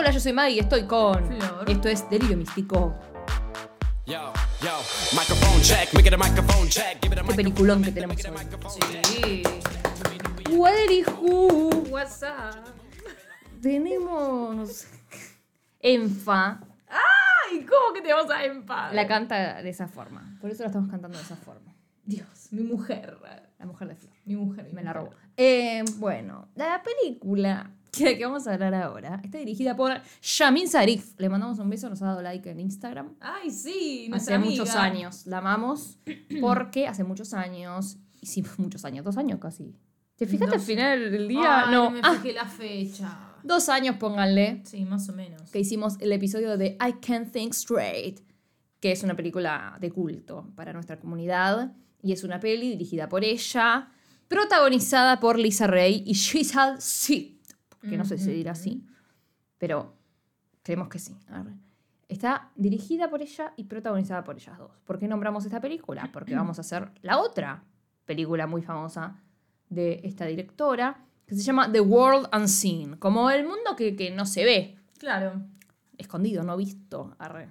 Hola, yo soy Maggie y estoy con. Flor. Esto es Delirio Místico. Yo, yo, microphone check, make it a microphone check, give it a Qué peliculón que tenemos hoy. Sí. What who? WhatsApp. Tenemos. Enfa. Ay, ¿cómo que te vas a empar? La canta de esa forma. Por eso la estamos cantando de esa forma. Dios, mi mujer. La mujer de Flor. Mi mujer. mi Me la mujer. robó. Eh, bueno, la película que, que vamos a hablar ahora está dirigida por Shamin Sarif. Le mandamos un beso, nos ha dado like en Instagram. Ay, sí, Hace muchos años la amamos porque hace muchos años, hicimos muchos años, dos años casi. ¿Te fijaste al final del día? Ay, no, me Ah, fijé la fecha. dos años pónganle Sí, más o menos. que hicimos el episodio de I Can't Think Straight, que es una película de culto para nuestra comunidad y es una peli dirigida por ella, protagonizada por Lisa Ray y Shizal Sid, que no sé si se dirá así, pero creemos que sí. Arre. Está dirigida por ella y protagonizada por ellas dos. ¿Por qué nombramos esta película? Porque vamos a hacer la otra película muy famosa de esta directora, que se llama The World Unseen, como el mundo que, que no se ve, Claro. escondido, no visto. Arre.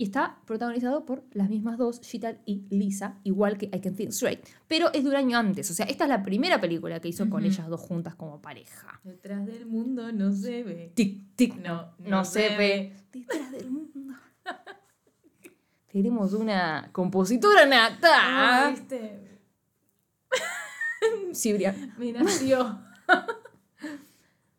Y está protagonizado por las mismas dos, Shital y Lisa, igual que I Can Think Straight. Pero es de un año antes, o sea, esta es la primera película que hizo con ellas dos juntas como pareja. Detrás del mundo no se ve. Tic, tic, No, no, no se se ve. Detrás del mundo. Tenemos una compositora nata. Ah, ¿viste? Sibria. Me nació.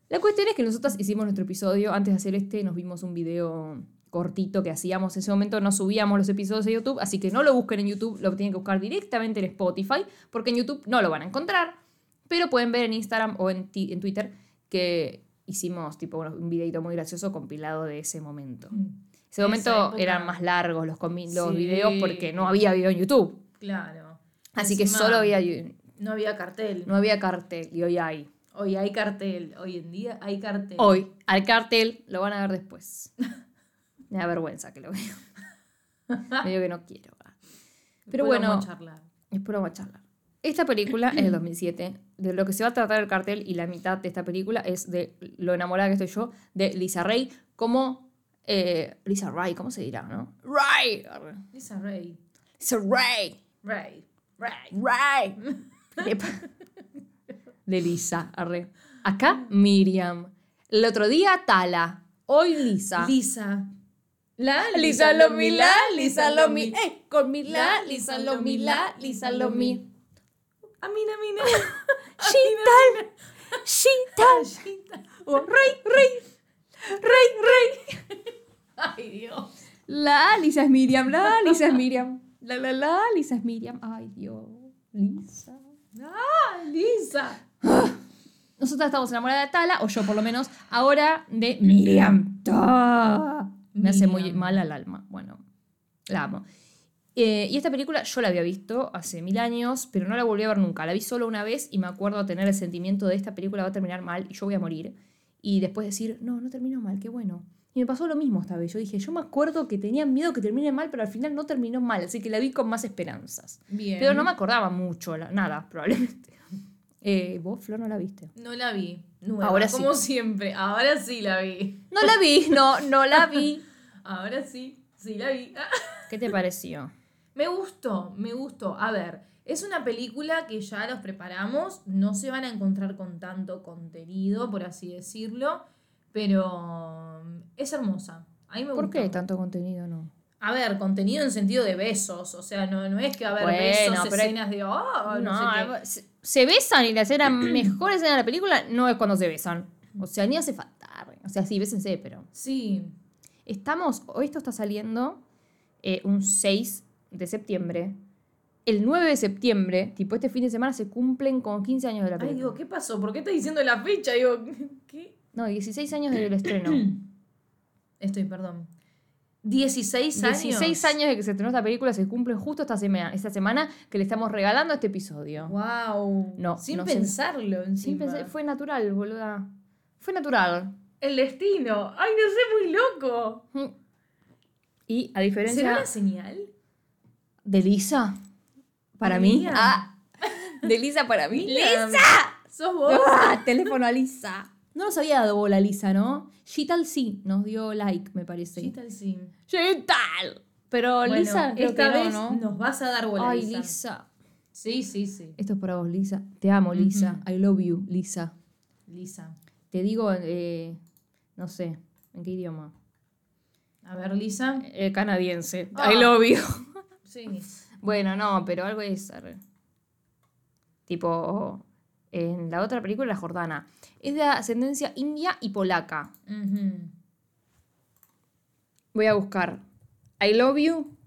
La cuestión es que nosotros hicimos nuestro episodio, antes de hacer este nos vimos un video cortito que hacíamos en ese momento, no subíamos los episodios a YouTube, así que no lo busquen en YouTube, lo tienen que buscar directamente en Spotify, porque en YouTube no lo van a encontrar, pero pueden ver en Instagram o en, Twitter que hicimos tipo un videito muy gracioso compilado de ese momento. Ese Esa momento eran más largos los, los Sí. videos porque no había video en YouTube, Claro. así que solo había, No había cartel. no había cartel y hoy hay. Hoy hay cartel. Hoy en día hay cartel. Hoy, al cartel, lo van a ver después. Me da vergüenza que lo vean. Medio que no quiero. Pero bueno, vamos a charlar. después vamos a charlar. Esta película es del 2007. De lo que se va a tratar el cartel y la mitad de esta película es de lo enamorada que estoy yo de Lisa Ray como... eh, Lisa Ray, ¿cómo se dirá, no? Ray. Lisa Ray. Lisa Ray. Ray. Ray. Ray. De Lisa, arre. Acá Miriam. El otro día Tala. Hoy Lisa. Lisa. La Lisa lo mi la, Lisa lo mi, eh, con mi la, Lisa lo mi la, Lisa lo mi. Amina, Amina. Shital, Shital, Amina. oh, rey, rey, rey, rey. Ay, Dios. La Lisa es Miriam, la Lisa es Miriam, la la la Lisa es Miriam. Ay Dios, Lisa. Ah, Lisa. Nosotras estamos enamoradas de Tala, o yo por lo menos, ahora de Miriam. Me hace muy mal al alma. Bueno, la amo. Eh, y esta película yo la había visto hace mil años, pero no la volví a ver nunca. La vi solo una vez y me acuerdo tener el sentimiento de esta película va a terminar mal y yo voy a morir. Y después decir, no, no terminó mal, qué bueno. Y me pasó lo mismo esta vez. Yo dije, yo me acuerdo que tenía miedo que termine mal, pero al final no terminó mal, así que la vi con más esperanzas. Bien. Pero no me acordaba mucho, nada, probablemente. Eh, ¿Vos, Flor, no la viste? No la vi. Nueva, Ahora sí. Como siempre. Ahora sí la vi. No la vi, no, no la vi. Ahora sí. Sí la vi. ¿Qué te pareció? Me gustó, me gustó. A ver, es una película que ya los preparamos. No se van a encontrar con tanto contenido, por así decirlo. Pero mm, es hermosa. A mí me ¿Por gustó. qué tanto contenido no? A ver, contenido en sentido de besos. O sea, no, no es que va a haber Bueno, besos, pero hay- escenas de. Oh, no, No, sé qué. se, besan y la escena mejor escena de la película no es cuando se besan. O sea, ni hace falta. O sea, sí, bésense, pero. Sí. Estamos, hoy esto está saliendo eh, un 6 de septiembre. El 9 de septiembre, tipo este fin de semana, se cumplen con 15 años de la Ay, película. digo, ¿qué pasó? ¿Por qué estás diciendo la fecha? Digo, ¿qué? No, 16 años del estreno. Estoy, perdón. 16 años. 16 años de que se estrenó esta película se cumplen justo esta semana, esta semana que le estamos regalando este episodio. Wow. No, Sin no pensarlo encima. Sin pensar- fue natural, boluda. Fue natural. El destino. Ay, no sé, muy loco. Y a ¿Será diferencia una señal? de Lisa, para mí. Ah, de Lisa para mí. ¡Lisa! ¿Sos vos? Ah, teléfono a Lisa. No nos había dado bola Lisa, ¿no? Gital sí, nos dio like, me parece. Sí, tal, sí. Gital. Pero Bueno, Lisa, creo esta que vez ¿no? nos vas a dar bola, Ay, Lisa. Lisa. Sí, sí, sí. Esto es para vos, Lisa. Te amo, Lisa. I love you, Lisa. Lisa. Te digo, eh, no sé, ¿en qué idioma? A ver, Lisa. Eh, canadiense. Ah. I love you. Sí. Bueno, no, pero algo es. Tipo, en la otra película, la Jordana. Es de ascendencia india y polaca. Ujú. Voy a buscar I love you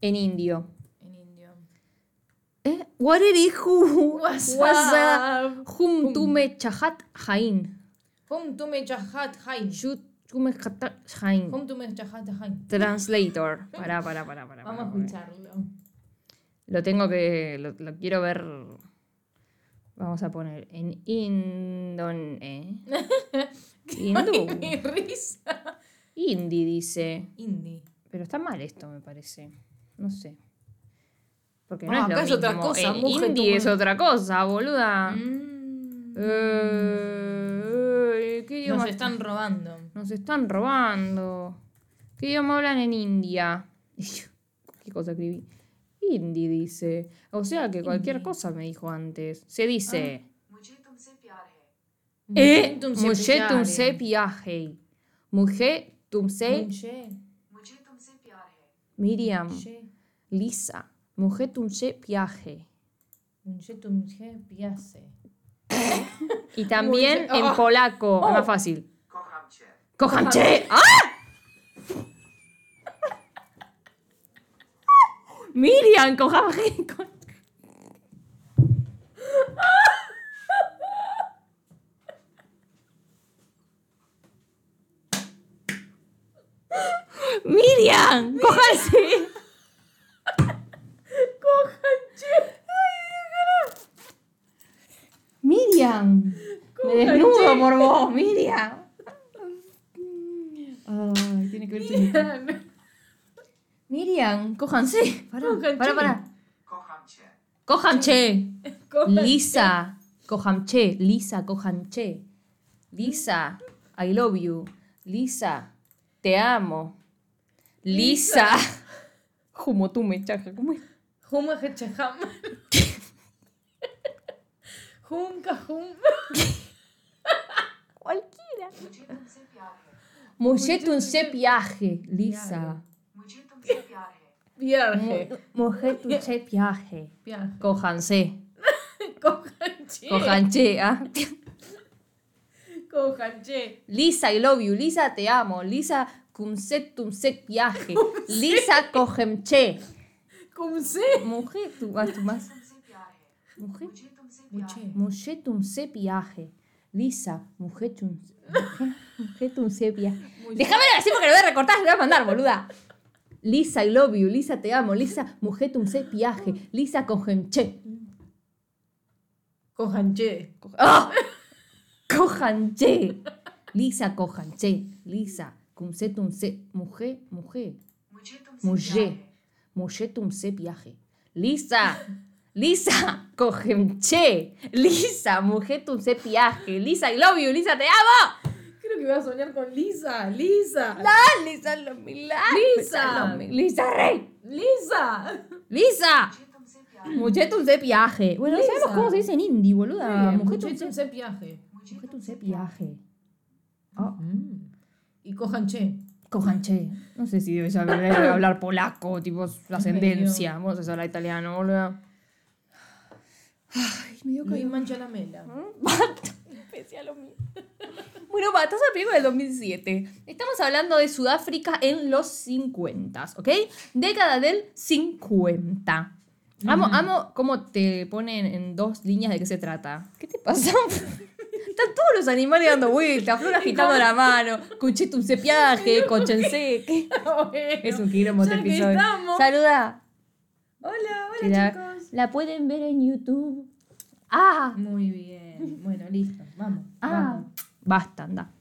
en indio. En indio. ¿Eh? Warerihu. What's WhatsApp. up? Hum tume chahat hain. Hum tume chahat hain. Hum tu me chahat hain. Translator. Pará, pará, pará, pará. Vamos a escucharlo. Lo tengo que. Lo, lo quiero ver. Vamos a poner en Indon. ¿eh? Hindú. Qué risa. Hindi dice. Indie. Pero está mal esto, me parece. No sé. Porque no es lo acá es otra cosa, En tú- es otra cosa, boluda. Mm. Eh, ¿Qué idioma? Nos están robando. Nos están robando. ¿Qué idioma hablan en India? ¿Qué cosa escribí? Indie dice. O sea que cualquier cosa me dijo antes. Se dice. ¿Eh? Mujer tumse piaje. Mujer tumse. Miriam. Lisa. Mujer tumse piaje. Mujer piaje. Y también en polaco. Es más fácil. ¡Ah! Miriam, cojanche. Miriam, cójanse. Miriam. Me desnudo por vos, Miriam. Ay, tiene que ver Miriam. Miriam, cójanse. Para, para. Cohamche. Cohamche. Cohamche. Lisa. Cohamche. Lisa, Cohamche. Lisa, I love you. Lisa, te amo. Lisa. Humo tú me chaja. ¿Cómo es? Humo hechajam. Junca, hum. Cualquiera. Mujeto un Lisa. Viaje. Mujer tuche viaje. Viaje. Cójanse. Cojanche. Cojanche, ¿ah? Cojanche. Lisa, I love you. Lisa, te amo. Lisa, cumset tumset viaje. Lisa, cojemche. Cumset. Mujer, tú vas ah, tú más. Mujer. Mujer tumset viaje. Lisa, mujer tumset viaje. Déjamelo así porque lo voy a recortar lo voy a mandar, boluda. Lisa, I love you. Lisa, te amo. Lisa, mujetum se piaje. Lisa, cogenche. Cojanche. ¡Ah! Cojanche. Lisa, cojanche. Lisa, cumsetum se. Mujer, mujer. Mujer. Mujetum se piaje. Lisa. Lisa, cogenche. Lisa, mujetum se piaje. Lisa, I love you. Lisa, te amo que iba a soñar con Lisa, Lisa. No, Lisa los milagros. Lisa. Lisa Rey. Lisa. Lisa. un piaje. Bueno, no sabemos cómo se dice en hindi, boluda. Muchetumse piaje. Muchetumse piaje. Y cojanche. Cojanche. No sé si debes hablar polaco, tipo su ascendencia. Vamos a hablar italiano, boluda. Ay, me dio calor. Luis ¿Eh? Basta, esa película del 2007. Estamos hablando de Sudáfrica en los 50, ¿ok? Década del 50. Amo, amo cómo te ponen en dos líneas de qué se trata. ¿Qué te pasa? Están todos los animales dando vueltas, Flor agitando la mano, Cuchito un cepiaje. ¿Qué? Bueno, Es un quilombo este episodio. estamos. Saluda. Hola, hola la, chicos. la pueden ver en YouTube. Ah, Muy bien. Bueno, listo. Vamos. Ah, vamos. Basta, anda.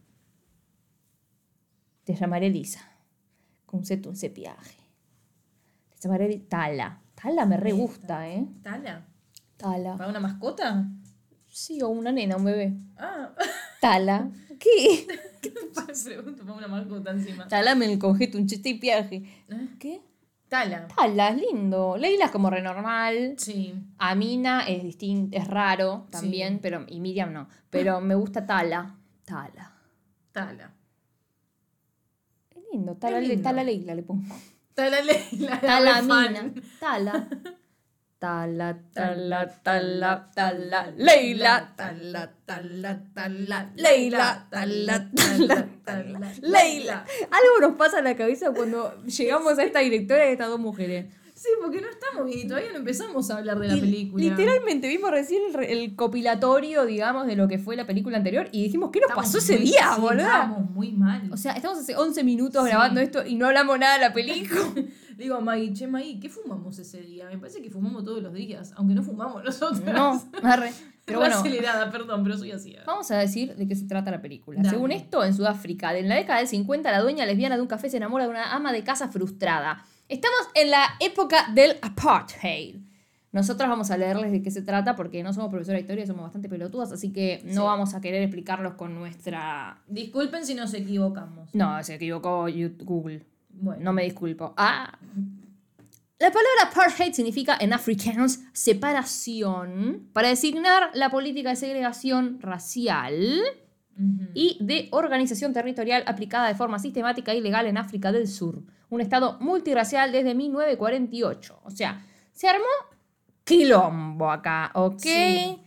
Te llamaré Lisa. Con un cepiaje. Te llamaré Tala. Tala me re gusta, ¿eh? ¿Tala? Tala. ¿Para una mascota? Sí, o una nena, un bebé. Ah. Tala. ¿Qué? Pregunto, pongo una mascota encima. Tala me el conjeto un chiste y viaje. ¿Eh? ¿Qué? Tala. Tala, es lindo. Leila es como renormal. Sí. Amina es distinto, es raro también, Sí. pero y Miriam no. Pero me gusta Tala. Tala. Tala. Es lindo. Tala, Le- lindo. Tala Leila le pongo. Tala Leila. Tala. Amina. Tala. Tala, tala, tala, tala, Leila. Tala, tala, tala, Leila. Tala, tala, tala, Leila. Algo nos pasa en la cabeza cuando llegamos a esta directora de estas dos mujeres. Sí, porque no estamos bien y todavía no empezamos a hablar de la Y película. Literalmente vimos recién el, el copilatorio, digamos, de lo que fue la película anterior y dijimos, ¿qué nos Estamos pasó ese muy- día, sí, boludo? Estábamos muy mal. O sea, estamos hace 11 minutos Sí. grabando esto y no hablamos nada de la película. Le digo a Maggie, che, Maggie, ¿qué fumamos ese día? Me parece que fumamos todos los días, aunque no fumamos nosotros. no, arre. Pero bueno, acelerada, perdón, pero soy así. vamos a decir de qué se trata la película. Dale. Según esto, en Sudáfrica, en la década del 50, la dueña lesbiana de un café se enamora de una ama de casa frustrada. Estamos en la época del apartheid. Nosotros vamos a leerles de qué se trata porque no somos profesores de historia, somos bastante pelotudas, así que no Sí. vamos a querer explicarlos con nuestra... Disculpen si nos equivocamos. No, se equivocó Google. Bueno, No me disculpo. Ah. La palabra apartheid significa en afrikaans separación para designar la política de segregación racial y de organización territorial aplicada de forma sistemática y legal en África del Sur, un estado multirracial desde 1948. O sea, se armó quilombo acá, ¿ok? Sí.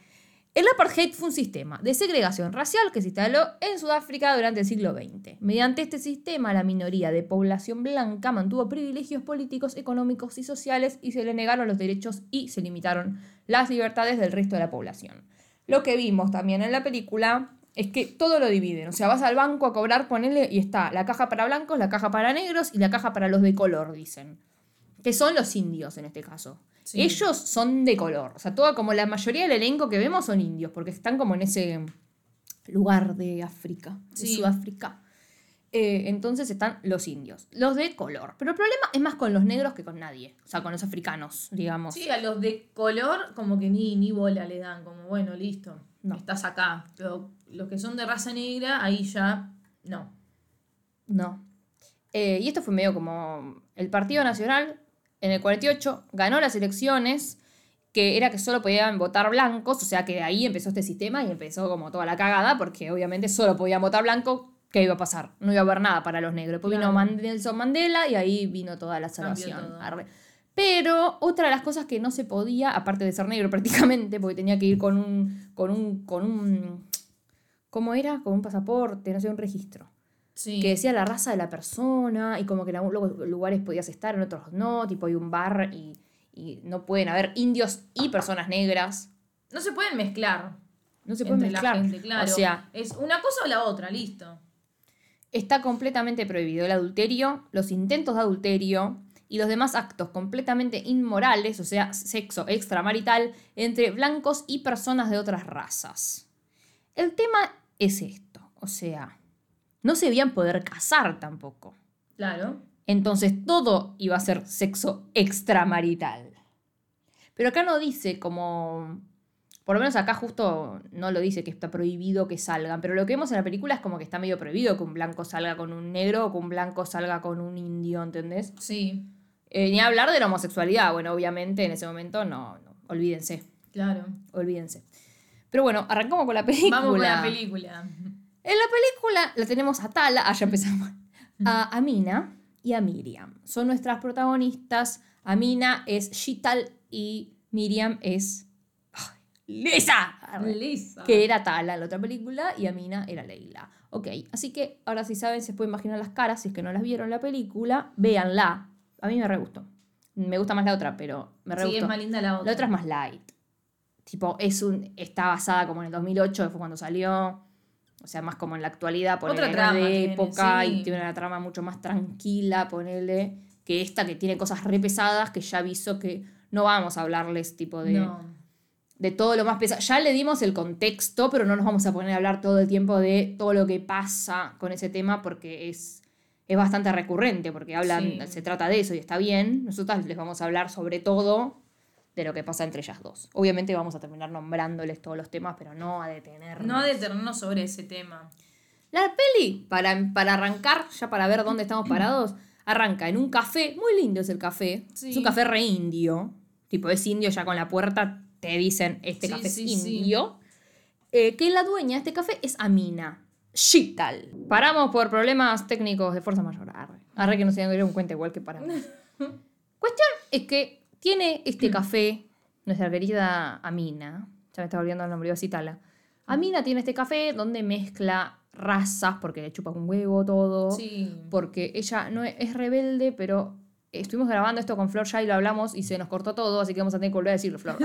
El apartheid fue un sistema de segregación racial que se instaló en Sudáfrica durante el siglo XX. Mediante este sistema, la minoría de población blanca mantuvo privilegios políticos, económicos y sociales y se le negaron los derechos y se limitaron las libertades del resto de la población. Lo que vimos también en la película es que todo lo dividen. O sea, vas al banco a cobrar, ponele, y está la caja para blancos, la caja para negros y la caja para los de color, dicen. Que son los indios en este caso. Sí. Ellos son de color. O sea, toda como la mayoría del elenco que vemos son indios, porque están como en ese lugar de África, de. Sudáfrica. Eh, entonces están los indios, los de color. Pero el problema es más con los negros que con nadie. O sea, con los africanos, digamos. Sí, a los de color como que ni, ni bola le dan, como bueno, listo, No. estás acá. Pero los que son de raza negra, ahí ya no. No. Eh, y esto fue medio como el Partido Nacional en el 48 ganó las elecciones, que era que solo podían votar blancos, o sea que de ahí empezó este sistema y empezó como toda la cagada, porque obviamente solo podían votar blancos, ¿qué iba a pasar? No iba a haber nada para los negros. Después vino Claro. Nelson Mandela y ahí vino toda la salvación. Pero otra de las cosas que no se podía, aparte de ser negro prácticamente, porque tenía que ir con un, con un, con un, ¿cómo era? Con un pasaporte, no sé, un registro Sí. que decía la raza de la persona y como que en algunos lugares podías estar, en otros no, tipo hay un bar y, y no pueden haber indios y personas negras. No se pueden mezclar. No se pueden entre mezclar. la gente, claro. O sea, es una cosa o la otra, listo. está completamente prohibido el adulterio, los intentos de adulterio y los demás actos completamente inmorales, o sea, sexo extramarital, entre blancos y personas de otras razas. El tema es esto, o sea, no se debían poder casar tampoco. Claro. Entonces todo iba a ser sexo extramarital. Pero acá no dice como... Por lo menos acá justo no lo dice que está prohibido que salgan, pero lo que vemos en la película es como que está medio prohibido que un blanco salga con un negro o que un blanco salga con un indio, ¿entendés? Sí, Eh, ni hablar de la homosexualidad, bueno, obviamente en ese momento no, no, olvídense, claro. olvídense. Pero bueno, arrancamos con la película. Vamos con la película. En la película la tenemos a Tala, ah, ya empezamos, a Amina y a Miriam. Son nuestras protagonistas. Amina es Shital y Miriam es Lisa, Lisa. que era Tala en la otra película y Amina era Leila. Ok, así que ahora si saben, se pueden imaginar las caras, si es que no las vieron la película, véanla. A mí me re gustó. Me gusta más la otra, pero me re Sí, gustó. es más linda la otra. La otra es más light. Tipo, es un, está basada como en el 2008, que fue cuando salió. O sea, más como en la actualidad, ponele, Otra trama de tiene, época sí. y tiene una trama mucho más tranquila, ponele, que esta que tiene cosas re pesadas que ya aviso que no vamos a hablarles tipo de, No. de todo lo más pesado. Ya le dimos el contexto, pero no nos vamos a poner a hablar todo el tiempo de todo lo que pasa con ese tema porque es, es bastante recurrente, porque hablan, Sí. se trata de eso y está bien. Nosotras les vamos a hablar sobre todo de lo que pasa entre ellas dos. Obviamente vamos a terminar nombrándoles todos los temas, pero no a detenernos. No detenernos sobre ese tema. La peli, para, para arrancar, ya para ver dónde estamos parados, arranca en un café, muy lindo es el café, Sí. es un café re indio, tipo es indio ya con la puerta, te dicen este Sí, café sí, es indio, Eh, que la dueña de este café es Amina. Shital. Paramos por problemas técnicos de fuerza mayor. Arre, Arre que no se dieron cuenta igual que paramos. Cuestión es que tiene este café nuestra querida Amina. Ya me está volviendo el nombre, iba a citarla. Amina tiene este café donde mezcla razas, porque le chupa un huevo todo. Sí. Porque ella no es, es rebelde, pero estuvimos grabando esto con Flor ya y lo hablamos y se nos cortó todo, así que vamos a tener que volver a decirlo, Flor.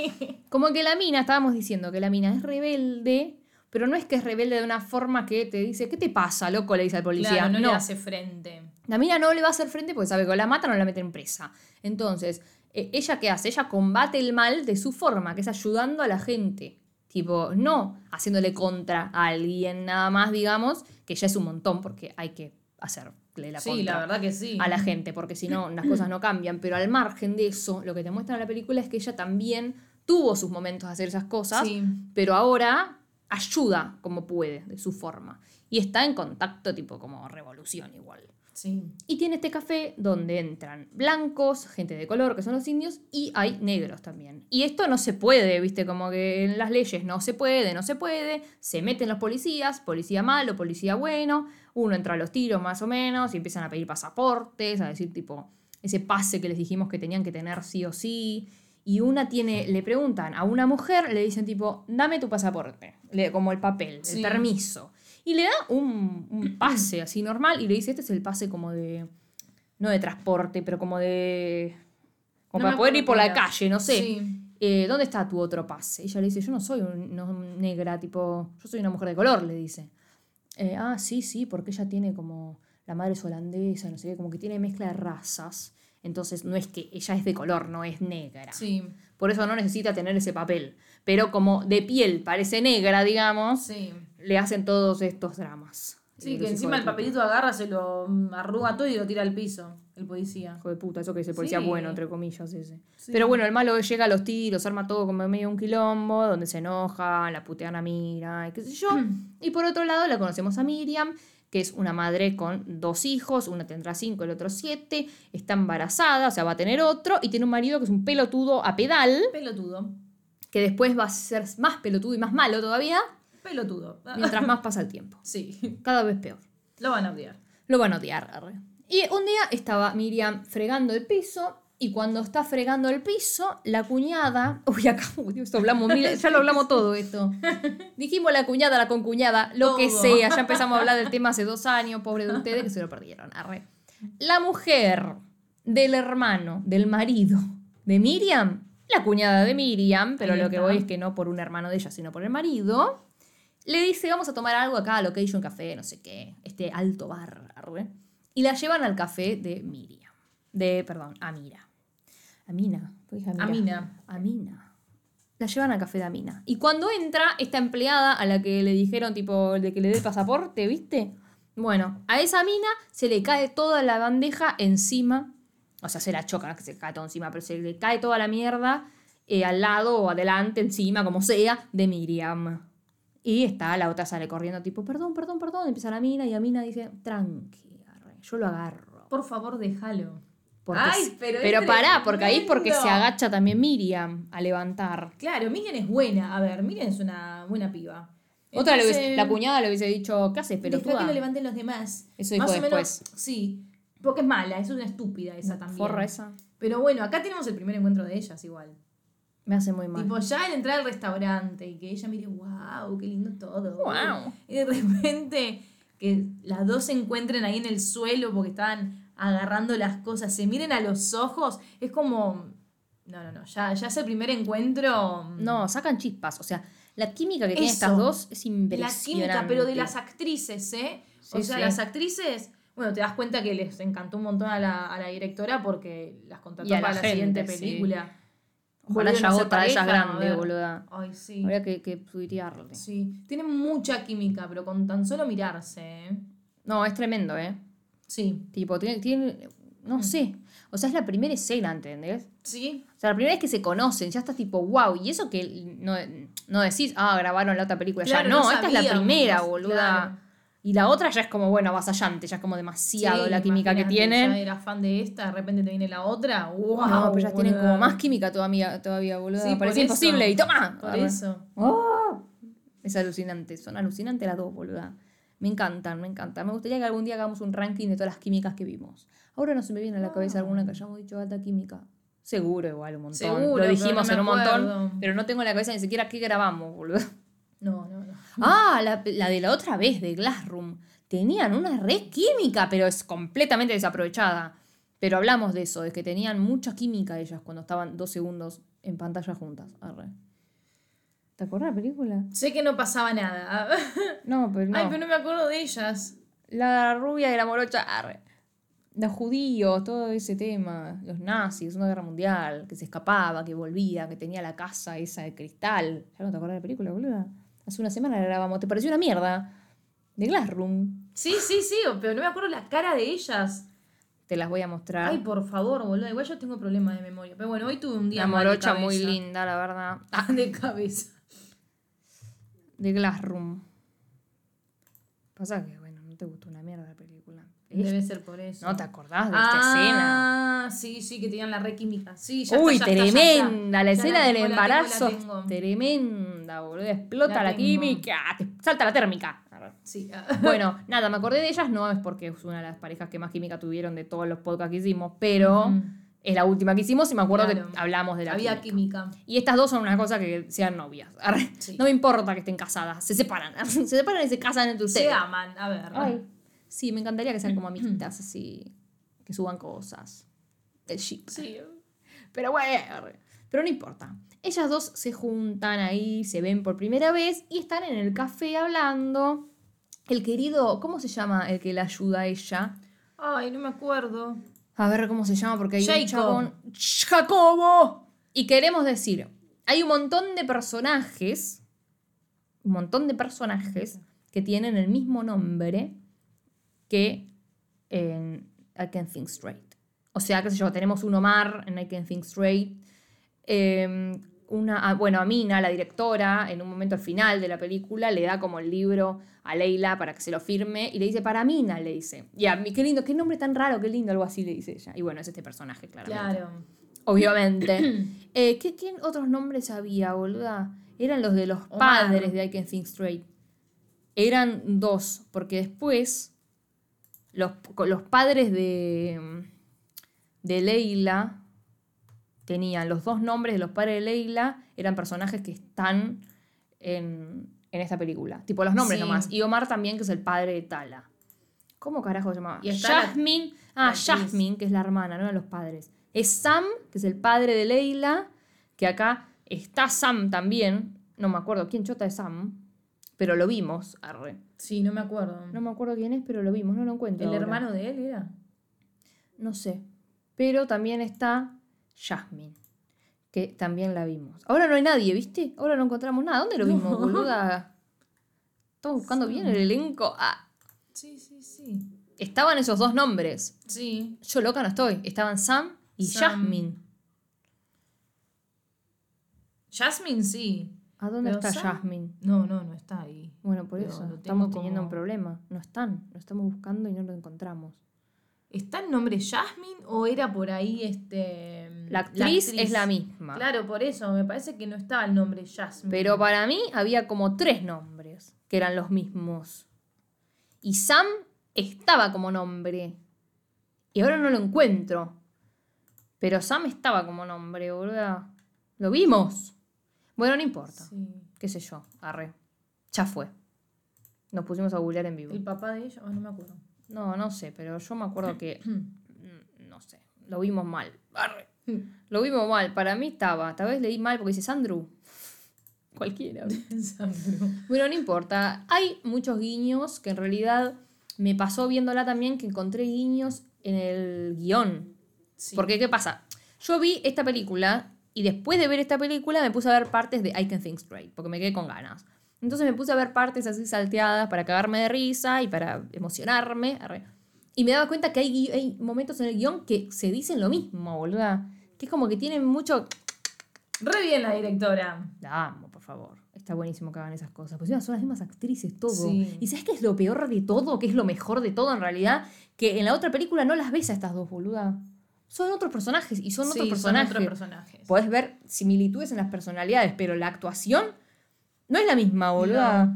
Como que la mina, estábamos diciendo que la mina es rebelde, pero no es que es rebelde de una forma que te dice, ¿qué te pasa, loco? Le dice al policía. Claro, no, no, le hace frente. la mina no le va a hacer frente porque sabe que o la matan o la meten presa. Entonces, eh, ¿ella qué hace? Ella combate el mal de su forma, que es ayudando a la gente. Tipo, no haciéndole contra a alguien nada más, digamos, que ya es un montón porque hay que hacerle la sí, contra la verdad que sí. a la gente, porque si no, las cosas no cambian. Pero al margen de eso, lo que te muestra en la película es que ella también tuvo sus momentos de hacer esas cosas, Sí. pero ahora ayuda como puede, de su forma. Y está en contacto, tipo, como revolución igual. Sí. Y tiene este café donde entran blancos, gente de color, que son los indios, y hay negros también. Y esto no se puede, viste, como que en las leyes no se puede, no se puede. Se meten los policías, policía malo, policía bueno. Uno entra a los tiros más o menos y empiezan a pedir pasaportes, a decir tipo ese pase que les dijimos que tenían que tener sí o sí. Y una tiene, le preguntan a una mujer, le dicen tipo, dame tu pasaporte, le- como el papel, el permiso. Y le da un, un pase así normal y le dice, este es el pase como de, no de transporte, pero como de... Como No para poder ir por la calle, no sé. Sí. Eh, ¿Dónde está tu otro pase? Ella le dice, yo no soy un- no, negra, tipo, yo soy una mujer de color, le dice. Eh, ah, sí, sí, porque ella tiene como, la madre es holandesa, no sé qué, como que tiene mezcla de razas. Entonces no es que ella es de color, no es negra. Sí. Por eso no necesita tener ese papel. Pero como de piel parece negra, digamos, Sí. le hacen todos estos dramas. Sí, Eh, que encima el papelito agarra, se lo mm, arruga todo y lo tira al piso, el policía. Hijo de puta, eso que es el policía Sí. bueno, entre comillas, ese. Sí. Pero bueno, el malo llega a los tiros, arma todo como medio un quilombo, donde se enoja, la putean a Mira, y qué sé yo. Y por otro lado, la conocemos a Miriam, que es una madre con dos hijos, una tendrá cinco, el otro siete, está embarazada, o sea, va a tener otro, y tiene un marido que es un pelotudo a pedal, Pelotudo. Que después va a ser más pelotudo y más malo todavía, Pelotudo. mientras más pasa el tiempo. Sí. Cada vez peor. Lo van a odiar. Lo van a odiar. arre. Y un día estaba Miriam fregando el piso. Y cuando está fregando el piso, la cuñada. Uy, acá, uy, esto hablamos mil- ya lo hablamos todo esto. Dijimos la cuñada, la concuñada, lo que Todo. sea. Ya empezamos a hablar del tema hace dos años, pobre de ustedes que se lo perdieron. Arre. La mujer del hermano, del marido de Miriam, la cuñada de Miriam, pero Ahí lo que está. voy es que no por un hermano de ella, sino por el marido, le dice, vamos a tomar algo acá, Location Café, no sé qué, este alto bar. Y la llevan al café de Miriam. De, perdón, Amira. Amina. ¿por qué dije Amina. Amina. La llevan al café de Amina. Y cuando entra esta empleada a la que le dijeron, tipo, de que le dé el pasaporte, ¿viste? Bueno, a esa Amina se le cae toda la bandeja encima. O sea, se la choca, no que se cae todo encima, pero se le cae toda la mierda eh, al lado o adelante, encima, como sea, de Miriam. Y está, la otra sale corriendo, tipo, perdón, perdón, perdón. Empieza la mina y Amina dice, tranqui, arre, yo lo agarro. Por favor, déjalo. Porque Ay, pero es pará, porque ahí es porque se agacha también Miriam a levantar. Claro, Miriam es buena. A ver, Miriam es una buena piba. Otra le hubiese- la cuñada le hubiese dicho, ¿qué haces, Deja pelotuda? que lo levanten los demás. Eso dijo Más o menos, después. sí. Porque es mala, es una estúpida esa también. Forra esa. Pero bueno, acá tenemos el primer encuentro de ellas igual. Me hace muy mal. Tipo, ya al entrar al restaurante y que ella mire, wow, qué lindo todo. Guau. Y de repente que las dos se encuentren ahí en el suelo porque estaban agarrando las cosas, se miren a los ojos, es como... No, no, no, ya, ya es el primer encuentro... mm, No, sacan chispas. O sea, la química que tienen estas dos es La impresionante. química, pero de las actrices, ¿eh? o Sí, sea, sí. las actrices, bueno, te das cuenta que les encantó un montón a la, a la directora porque las contrató la para la, gente, siguiente sí. película. Ojalá Volvieron haya otra de a grande, boluda. Ay, sí. Habría que, que tuitearle. Sí, tienen mucha química, pero con tan solo mirarse, ¿eh? No, es tremendo, ¿eh? Sí. Tipo, tiene, tiene- No sé. O sea, es la primera escena, ¿entendés? Sí. O sea, la primera vez que se conocen, ya estás tipo, wow. Y eso que no, no decís, ah, grabaron la otra película Claro, ya. No, no esta es la primera, boluda. claro. Y la otra ya es como, bueno, avasallante, ya es como demasiado Sí, la química que tienen. Ya era fan de esta, de repente te viene la otra. ¡Wow! no, pero ellas tienen como más química todavía, todavía boluda. Sí, Parece imposible. Y toma. Por eso. ¡Oh! Es alucinante, son alucinantes las dos, boluda. Me encantan, me encantan. Me gustaría que algún día hagamos un ranking de todas las químicas que vimos. Ahora no se me viene a la cabeza alguna que hayamos dicho alta química. Seguro, igual, un montón. Seguro, Lo dijimos no en un montón, pero no tengo en la cabeza ni siquiera qué grabamos, boludo. No, no. Ah, la, la de la otra vez, de Glassroom. Tenían una red química, pero es completamente desaprovechada. Pero hablamos de eso, de que tenían mucha química ellas cuando estaban dos segundos en pantalla juntas. Arre. ¿Te acuerdas de la película? Sé que no pasaba nada. No, pero no. Ay, pero no me acuerdo de ellas. La rubia de la morocha, arre. Los judíos, todo ese tema. Los nazis, una guerra mundial, que se escapaba, que volvía, que tenía la casa esa de cristal. ¿Ya no te acuerdas de la película, boluda? Hace una semana la grabamos. ¿Te pareció una mierda? De Glassroom. Sí, sí, sí, pero no me acuerdo la cara de ellas. Te las voy a mostrar. Ay, por favor, boludo. Igual yo tengo problemas de memoria. Pero bueno, hoy tuve un día la morocha muy linda, la verdad. Ah, de cabeza. De Glassroom. Pasa que, bueno, no te gustó una mierda la película. Debe ser por eso. No te acordás de esta escena. Ah, sí, sí, que tenían la red química. Sí, ya Uy, está, ya está, ya está. tremenda. La escena la del tengo, la tengo, la embarazo. tengo. Tremenda, boludo. Explota La química. Te salta la térmica. Sí. Bueno, nada, me acordé de ellas. No es porque es una de las parejas que más química tuvieron de todos los podcasts que hicimos, pero es la última que hicimos y me acuerdo Claro. que hablamos de la Había química. química. Y estas dos son una cosa que sean novias. Sí. No me importa que estén casadas. Se separan. Se separan y se casan entre ustedes. Se aman, a ver. Ay. Sí, me encantaría que sean como amiguitas así. Que suban cosas. El ship. Sí. Pero bueno, pero no importa. Ellas dos se juntan ahí, se ven por primera vez y están en el café hablando. El querido, ¿cómo se llama el que la ayuda a ella? Ay, no me acuerdo. A ver cómo se llama porque hay un Jacob. chabón. ¡Jacobo! Y queremos decir, hay un montón de personajes, un montón de personajes que tienen el mismo nombre que en I Can Think Straight. O sea, qué sé yo, tenemos un Omar en I Can Think Straight. eh, una, ah, bueno, a Mina, la directora, en un momento al final de la película, le da como el libro a Leila para que se lo firme y le dice, para Mina, le dice. Y a mí, qué lindo, qué nombre tan raro, qué lindo, algo así le dice ella. Y bueno, es este personaje, claramente. Claro. Obviamente. Eh, ¿qué, ¿Qué otros nombres había, boluda? Eran los de los Omar. padres de I Can Think Straight. Eran dos, porque después los, los padres de, de Leila tenían los dos nombres de los padres de Leila, eran personajes que están en, en esta película. Tipo los nombres Sí. nomás. Y Omar también, que es el padre de Tala. ¿Cómo carajo se llamaba? Y la- Jasmine. la ah, actriz. Jasmine, que es la hermana, no eran los padres. Es Sam, que es el padre de Leila, que acá está Sam también. No me acuerdo quién chota es Sam, pero lo vimos. Arre. Sí, no me acuerdo. No me acuerdo quién es, pero lo vimos, no lo encuentro. ¿El ahora. hermano de él era? No sé. Pero también está Jasmine, que también la vimos. Ahora no hay nadie, ¿viste? Ahora no encontramos nada. ¿Dónde lo vimos, No. boluda? Estamos buscando bien el elenco. Ah, Sí, sí, sí. estaban esos dos nombres. Sí. Yo loca no estoy. Estaban Sam y Sam. Jasmine. Jasmine sí. ¿A dónde está Sam- Jasmine? No, no, no está ahí. Bueno, por Pero eso. Estamos teniendo como- un problema. No están. Lo estamos buscando y no lo encontramos. ¿Está el nombre Jasmine o era por ahí este. La actriz, es la misma. Claro, por eso. Me parece que no estaba el nombre Jasmine. Pero para mí había como tres nombres que eran los mismos. Y Sam estaba como nombre. Y ahora no lo encuentro. Pero Sam estaba como nombre, boluda. Lo vimos. Bueno, no importa. Sí. Qué sé yo. Arre. Ya fue. Nos pusimos a googlear en vivo. El papá de ella, ah, no me acuerdo. No, no sé, pero yo me acuerdo que. mm, No sé. Lo vimos mal. Arre. Lo vimos mal. Para mí estaba. Tal vez leí mal porque dice Sandru. Cualquiera. Bueno, no importa. Hay muchos guiños que en realidad me pasó viéndola también que encontré guiños en el guion. Sí. Porque, ¿qué pasa? Yo vi esta película y después de ver esta película me puse a ver partes de I Can Think Straight, porque me quedé con ganas. Entonces me puse a ver partes así salteadas para cagarme de risa y para emocionarme. Y me daba cuenta que hay, momentos en el guion que se dicen lo mismo, boluda. Que es como que tienen mucho... Re bien la directora. La amo, por favor. Está buenísimo que hagan esas cosas. Pues son las mismas actrices, todo. Sí. ¿Y sabes qué es lo peor de todo? ¿Qué es lo mejor de todo en realidad? Que en la otra película no las ves a estas dos, boluda. Son otros personajes y son Sí, otros personajes. otros personajes. Podés ver similitudes en las personalidades, pero la actuación no es la misma, boluda.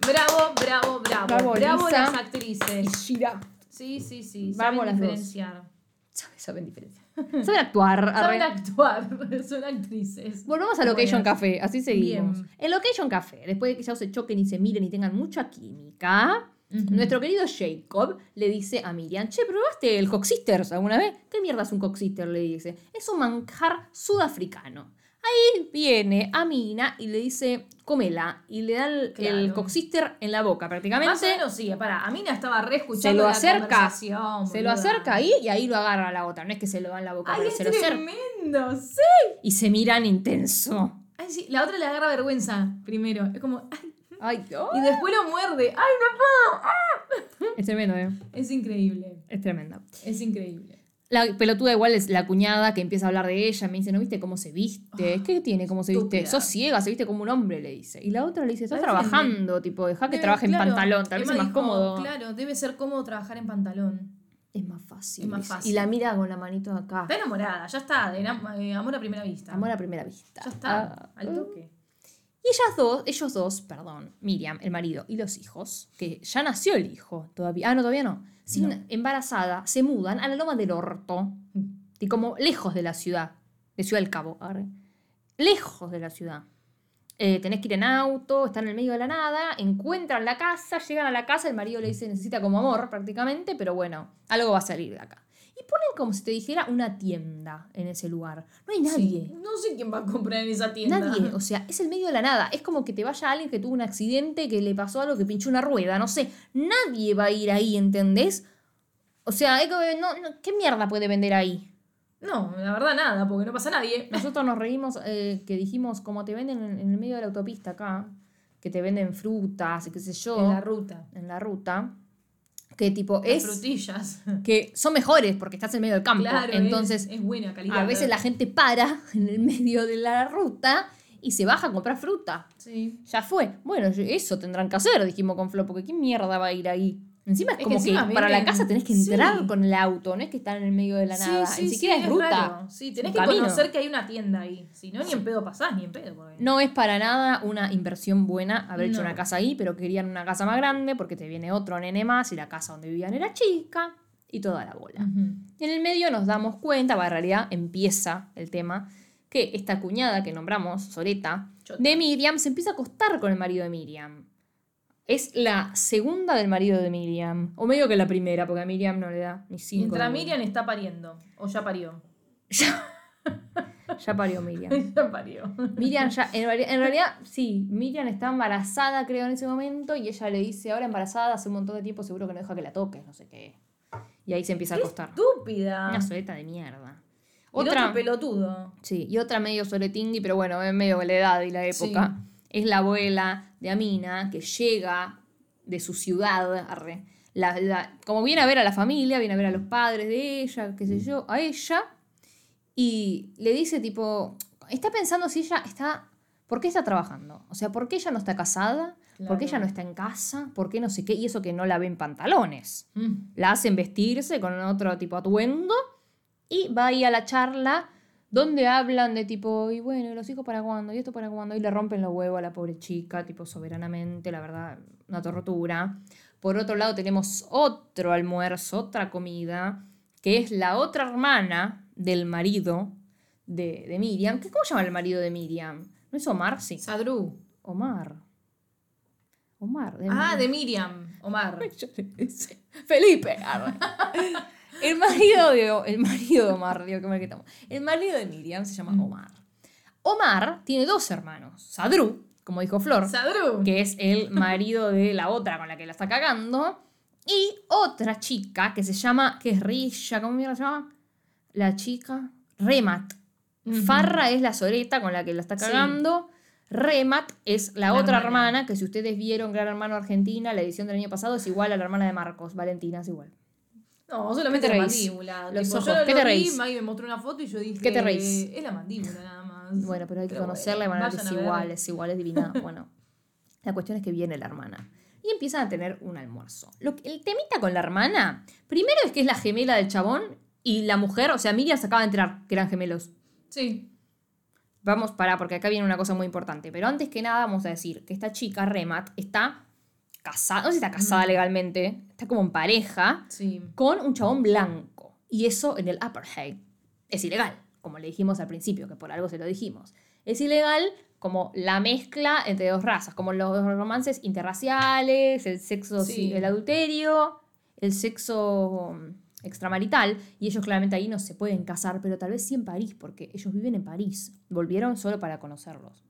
Bravo, bravo, bravo. Bravo, Bravo, Lisa. las actrices. Y Shira. Sí, sí, sí. Vamos saben las dos. diferenciar. Saben, saben diferenciar. Saben actuar. Saben actuar. Son actrices. Volvamos a Location Buenas. Café, así seguimos. Bien. En Location Café, después de que ya se choquen y se miren y tengan mucha química, nuestro querido Jacob le dice a Miriam, che, ¿probaste el Coxisters alguna vez? ¿Qué mierda es un Coxister? Le dice. Es un manjar sudafricano. Ahí viene Amina y le dice, comela. Y le da el, Claro. el Coxister en la boca prácticamente. Más o menos sí, para. Amina estaba re escuchando se lo la acerca, conversación, se lo acerca ahí y ahí lo agarra a la otra. No es que se lo da en la boca, Ay, pero es se lo acerca. tremendo, sí. Y se miran intenso. Ay, sí. La otra le agarra vergüenza primero. Es como, ay. Ay. Y después lo muerde. Ay, no puedo. Ah. Es tremendo, ¿eh? Es increíble. Es tremendo. Es increíble. La pelotuda igual es la cuñada que empieza a hablar de ella. Me dice, ¿no viste cómo se viste? ¿Qué tiene? ¿Cómo se viste? estúpida. Sos ciega, se viste como un hombre, le dice. Y la otra le dice, estás trabajando, tipo, deja que Debe- trabaje claro, en pantalón, tal vez es más dijo, cómodo. Claro, debe ser cómodo trabajar en pantalón. Es más fácil. Es más fácil. Y la mira con la manito acá. Está enamorada, ya está. de eh, amor a primera vista. Amor a primera vista. Ya está. Ah, al toque. Y ellas dos, ellos dos, perdón, Miriam, el marido y los hijos, que ya nació el hijo todavía. Ah, no, todavía no. Sin No. embarazada, se mudan a la loma del orto. Y como lejos de la ciudad. De Ciudad del Cabo. arre. Lejos de la ciudad. Eh, tenés que ir en auto, están en el medio de la nada, encuentran la casa, llegan a la casa, el marido le dice necesita como amor prácticamente, pero bueno, algo va a salir de acá. Y ponen como si te dijera una tienda en ese lugar. No hay nadie. Sí. No sé quién va a comprar en esa tienda. Nadie, o sea, es el medio de la nada. Es como que te vaya alguien que tuvo un accidente, que le pasó algo, que pinchó una rueda, no sé. Nadie va a ir ahí, ¿entendés? O sea, es como, no, no, ¿qué mierda puede vender ahí? No, la verdad nada, porque no pasa nadie. Nosotros nos reímos eh, que dijimos, como te venden en, en el medio de la autopista acá, que te venden frutas y qué sé yo, En la ruta. en la ruta, que tipo Las es frutillas. que son mejores porque estás en medio del campo. Claro, Entonces, es, es buena calidad. a veces la gente para en el medio de la ruta y se baja a comprar fruta. Sí. Ya fue. Bueno, eso tendrán que hacer, dijimos con Flo, porque ¿qué mierda va a ir ahí? Encima es, como que, encima para la casa tenés que entrar sí. con el auto, no es que están en el medio de la nada. Sí, sí, Ni siquiera es ruta. raro. Sí, tenés que camino. conocer que hay una tienda ahí. Si no, ni en pedo pasás, ni en pedo. porque- No es para nada una inversión buena haber hecho una casa ahí, pero querían una casa más grande porque te viene otro nene más y la casa donde vivían era chica y toda la bola. Y en el medio nos damos cuenta, va, en realidad empieza el tema, que esta cuñada que nombramos, Chota. de Miriam, se empieza a acostar con el marido de Miriam. Es la segunda del marido de Miriam. O medio que la primera, porque a Miriam no le da ni cinco. Mientras Miriam está pariendo. O ya parió. Ya parió Miriam. ya parió. Miriam ya, en, reali- en realidad, sí, Miriam está embarazada, creo, en ese momento, y ella le dice, ahora embarazada, hace un montón de tiempo, seguro que no deja que la toques, no sé qué. Y ahí se empieza a acostar. Estúpida. Una soleta de mierda. Y el Otra, otro pelotudo. sí, y otra medio soletingui, pero bueno, es medio la edad y la época. Es la abuela de Amina, que llega de su ciudad, arre, la- la- como viene a ver a la familia, viene a ver a los padres de ella, qué sé yo, a ella, y le dice tipo, está pensando si ella está, ¿por qué está trabajando? O sea, ¿por qué ella no está casada? ¿Por qué ella no está en casa? ¿Por qué no sé qué? Y eso que no la ven pantalones. Mm. La hacen vestirse con otro tipo de atuendo y va ahí a la charla donde hablan de tipo, y bueno, ¿y los hijos para cuándo? ¿Y esto para cuándo? Y le rompen los huevos a la pobre chica, tipo soberanamente, la verdad, una tortura. Por otro lado tenemos otro almuerzo, otra comida, que es la otra hermana del marido de, de Miriam. ¿Qué, ¿Cómo se llama el marido de Miriam? ¿No es Omar? Sí. Sadru. Omar. Omar. de Ah, Miriam. de Miriam. Omar. Felipe. El marido de el marido de Omar, digo que mal que estamos. El marido de Miriam se llama Mm. Omar. Omar tiene dos hermanos, Sadru, como dijo Flor, Sadru. que es el marido de la otra con la que la está cagando, y otra chica que se llama, que es Rilla, ¿cómo se llama? La chica Remat. Farra es la soleta con la que la está Sí. cagando. Remat es la, La otra hermana. hermana, que si ustedes vieron Gran Hermano Argentina, la edición del año pasado, es igual a la hermana de Marcos. Valentina es igual. No, solamente ¿Qué te la reís? mandíbula. Los Tipo, ojos, yo lo ¿qué te vi, reís? Maggie me mostró una foto y yo dije. ¿Qué te reís? Es la mandíbula nada más. Bueno, pero hay que bueno, conocerla y van a ver que vayan es igual, es igual, es divina. Bueno, la cuestión es que viene la hermana. Y empiezan a tener un almuerzo. Lo que- el temita con la hermana, primero es que es la gemela del chabón y la mujer, o sea, Miriam se acaba de enterar que eran gemelos. Sí. Vamos para, porque acá viene una cosa muy importante. Pero antes que nada, vamos a decir que esta chica, Remat, está casada, no sé si está casada legalmente, está como en pareja Sí. con un chabón blanco. Y eso en el apartheid es ilegal, como le dijimos al principio, que por algo se lo dijimos. Es ilegal como la mezcla entre dos razas, como los romances interraciales, el sexo, Sí. el adulterio, el sexo mm, extramarital. Y ellos claramente ahí no se pueden casar, pero tal vez sí en París, porque ellos viven en París. Volvieron solo para conocerlos.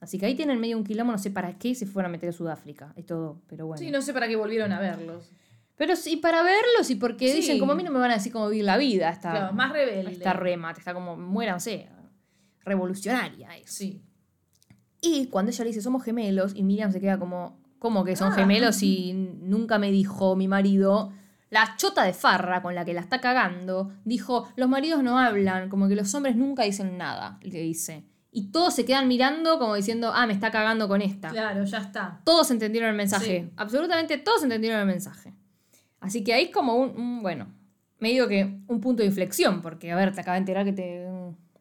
Así que ahí tienen medio un quilombo, no sé para qué se fueron a meter a Sudáfrica y todo, pero bueno. Sí, no sé para qué volvieron a verlos. Pero sí, para verlos y porque Sí. dicen, como a mí no me van a decir cómo vivir la vida, está, Claro, más rebelde. está remate, está como, muéranse, revolucionaria es. Sí. Y cuando ella le dice, somos gemelos, y Miriam se queda como, ¿cómo que son Ah. gemelos y nunca me dijo mi marido? La chota de farra con la que la está cagando dijo, los maridos no hablan, como que los hombres nunca dicen nada, le dice. Y todos se quedan mirando como diciendo, ah, me está cagando con esta. Claro, ya está. Todos entendieron el mensaje. Sí. Absolutamente todos entendieron el mensaje. Así que ahí es como un, un, bueno, medio que un punto de inflexión, porque, a ver, te acaba de enterar que te,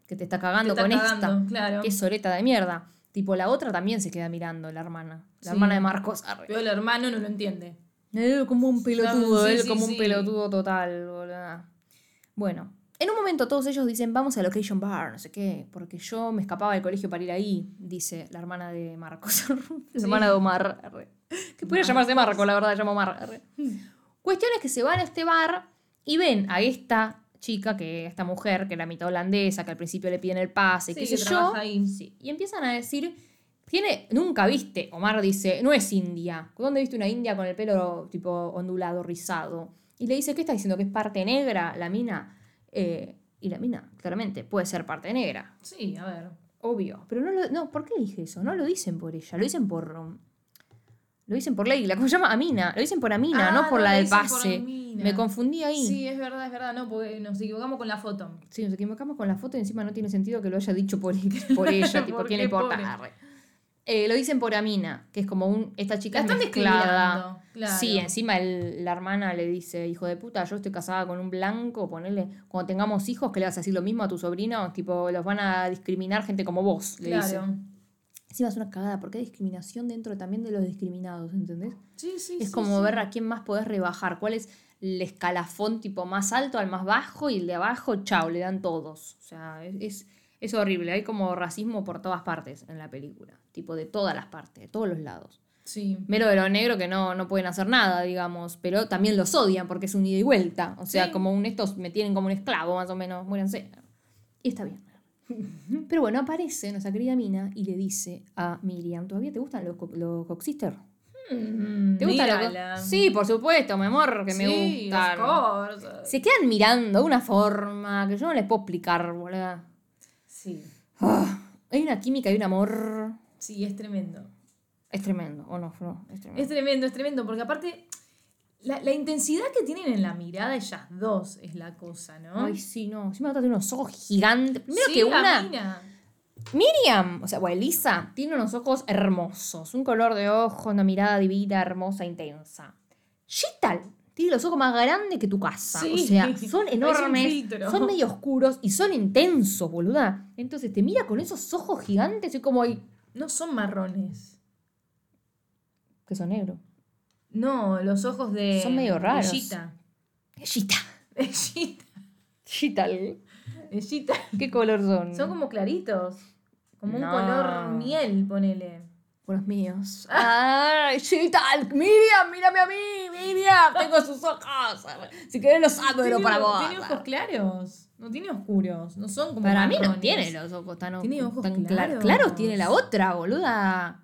que te está cagando Te está con cagando, esta. claro. Qué soreta de mierda. Tipo, la otra también se queda mirando, la hermana. La Sí. hermana de Marcos. Arre. Pero el hermano no lo entiende. Él como un pelotudo, Sí, él sí, como un pelotudo total, boludo. Bueno, en un momento todos ellos dicen, vamos a Location Bar, no sé qué, porque yo me escapaba del colegio para ir ahí, dice la hermana de Marcos. la hermana de Omar. Que podría llamarse Marco, la verdad, llamo Omar. Cuestión es que se van a este bar y ven a esta chica, que esta mujer, que es la mitad holandesa, que al principio le piden el pase, Sí, qué que sé yo. trabaja ahí. Sí, Y empiezan a decir, tiene, nunca viste, Omar dice, no es india. ¿Dónde viste una india con el pelo tipo ondulado, rizado? Y le dice, ¿qué está diciendo? ¿Que es parte negra la mina? Eh, y la mina, claramente, puede ser parte negra. Sí, a ver. Obvio. Pero no lo, no, ¿por qué dije eso? No lo dicen por ella, lo dicen por. Lo dicen por Leila, ¿cómo se llama? Amina. Lo dicen por Amina, Ah, no por no, la del pase. Me confundí ahí. Sí, es verdad, es verdad. No, porque nos equivocamos con la foto. Sí, nos equivocamos con la foto y encima no tiene sentido que lo haya dicho por, por ella, tipo, ¿Por ¿quién le importa? Eh, lo dicen por Amina, que es como un. Esta chica La es están mezclada. Claro. Sí, encima el- la hermana le dice, hijo de puta, yo estoy casada con un blanco, ponele, cuando tengamos hijos, que le vas a decir lo mismo a tu sobrino, tipo, los van a discriminar gente como vos, le dice. Claro. Encima es una cagada, porque hay discriminación dentro también de los discriminados, ¿entendés? Sí, sí, es sí, como sí. ver a quién más podés rebajar, cuál es el escalafón tipo más alto al más bajo y el de abajo, chao, le dan todos. O sea, es, es horrible, hay como racismo por todas partes en la película, tipo de todas las partes, de todos los lados. Sí. Mero de lo negro que no, no pueden hacer nada, digamos, pero también los odian porque es un ida y vuelta. O sea, Sí. como un estos me tienen como un esclavo, más o menos, muéranse. Y está bien. Pero bueno, aparece nuestra querida Mina y le dice a Miriam, ¿todavía te gustan los, los Coxister? Mm, ¿Te gustan los Sí, por supuesto, mi amor, que me Sí, gustan. of course. Se quedan mirando de una forma que yo no les puedo explicar, boludo. Sí. Ah, hay una química y un amor. Sí, es tremendo. Es tremendo, ¿o no, Flo? Es tremendo. Es tremendo, es tremendo, porque aparte, la, la intensidad que tienen en la mirada ellas dos es la cosa, ¿no? Ay, sí, no. Sí me tiene unos ojos gigantes. Primero Sí, que una. mina. Miriam, o sea, bueno, Elisa, tiene unos ojos hermosos. Un color de ojo, una mirada divina, hermosa, intensa. Shital tiene los ojos más grandes que tu casa. Sí, o sea, son enormes, son medio oscuros y son intensos, boluda. Entonces te mira con esos ojos gigantes y como, No son marrones. Que son negros. No, los ojos de. Son medio raros. Gita. Shital. De Gita. ¿Qué color son? Son como claritos. Como un color miel, ponele. Con los míos. ¡Ay, Shital! ¡Miriam, mírame a mí! ¡Miriam! Tengo sus ojos. Si querés los abro para vos. Tiene ojos claros. No tiene oscuros. No son como Para mí no tiene los ojos tan, Tiene ojos tan cla- claros. claros. tiene la otra, boluda.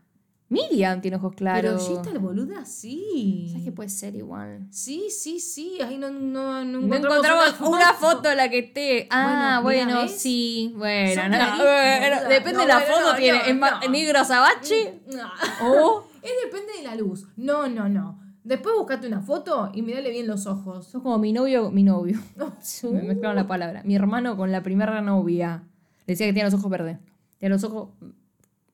Miriam tiene ojos claros. Pero Gita, el boluda, sí. ¿Sabes que puede ser igual? Sí, sí, sí. Ahí no, no, no No encontramos una foto en la que esté. Ah, Bueno, sí. Bueno, no, bueno, depende de la foto. tiene ¿es negro azabache No. o Es depende de la luz. No, no, no. Después buscate una foto y mirale bien los ojos. sos como mi novio, mi novio. Me mezclaron la palabra. Mi hermano con la primera novia. Decía que tenía los ojos verdes. Tenía los ojos, mm,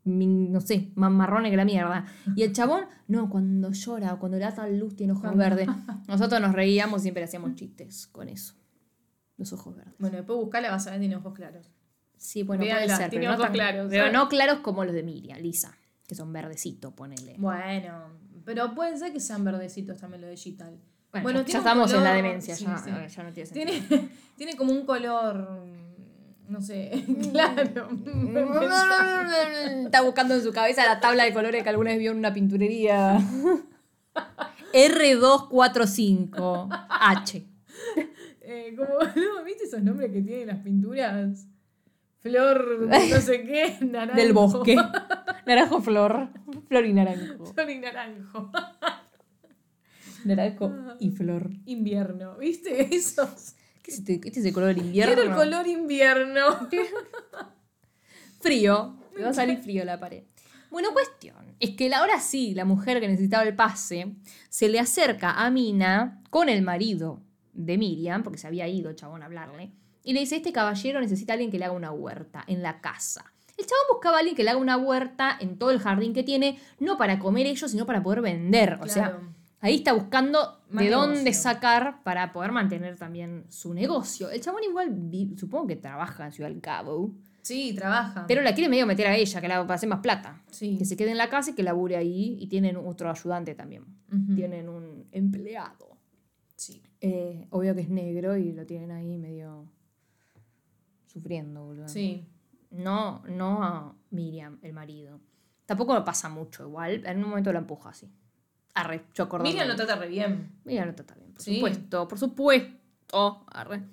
no sé, más marrones que la mierda. Y el chabón, no, cuando llora o cuando le da tal luz tiene ojos verdes. Nosotros nos reíamos y siempre hacíamos chistes con eso. Los ojos verdes. Bueno, después buscala, vas a ver, tiene ojos claros. Sí, bueno, puede ser. tiene Pero, no, ojos tan- claros, pero ¿sabes? no claros como los de Miriam, Lisa. Que son verdecitos, ponele. Bueno, pero pueden ser que sean verdecitos también lo de Gital. Bueno, ya estamos en la demencia, sí, ya, sí. ya no tiene sentido. Tiene, tiene como un color, no sé, claro. Está buscando en su cabeza la tabla de colores que alguna vez vio en una pinturería. R245H. Eh, como, ¿no? ¿Viste esos nombres que tienen las pinturas? Flor, no sé qué, naranjo. Del bosque. Naranjo flor. Flor y naranjo. Flor y naranjo. Naranjo y flor. Invierno, ¿viste? Esos. ¿Qué es este, este es el color invierno? Quiero el color invierno. Frío. Me va a salir frío la pared. Bueno, cuestión. Es que ahora sí, la mujer que necesitaba el pase se le acerca a Mina con el marido de Miriam, porque se había ido el chabón a hablarle, y le dice, este caballero necesita a alguien que le haga una huerta en la casa. El chabón buscaba a alguien que le haga una huerta en todo el jardín que tiene, no para comer ellos, sino para poder vender. O sea, Claro. Ahí está buscando Más de dónde sacar para poder mantener también su negocio. El chabón igual, vi- supongo que trabaja en Ciudad del Cabo. Sí, trabaja. Pero la quiere medio meter a ella, que la hacer más plata. Sí. Que se quede en la casa y que labure ahí. Y tienen otro ayudante también. Tienen un empleado. Sí. Eh, obvio que es negro y lo tienen ahí medio sufriendo, boludo. Sí. No, no a Miriam, el marido. Tampoco lo pasa mucho igual. En un momento la empuja así. Arre, yo acordé. Miriam lo trata re bien. Miriam lo trata bien, por Sí. supuesto, por supuesto. Arre.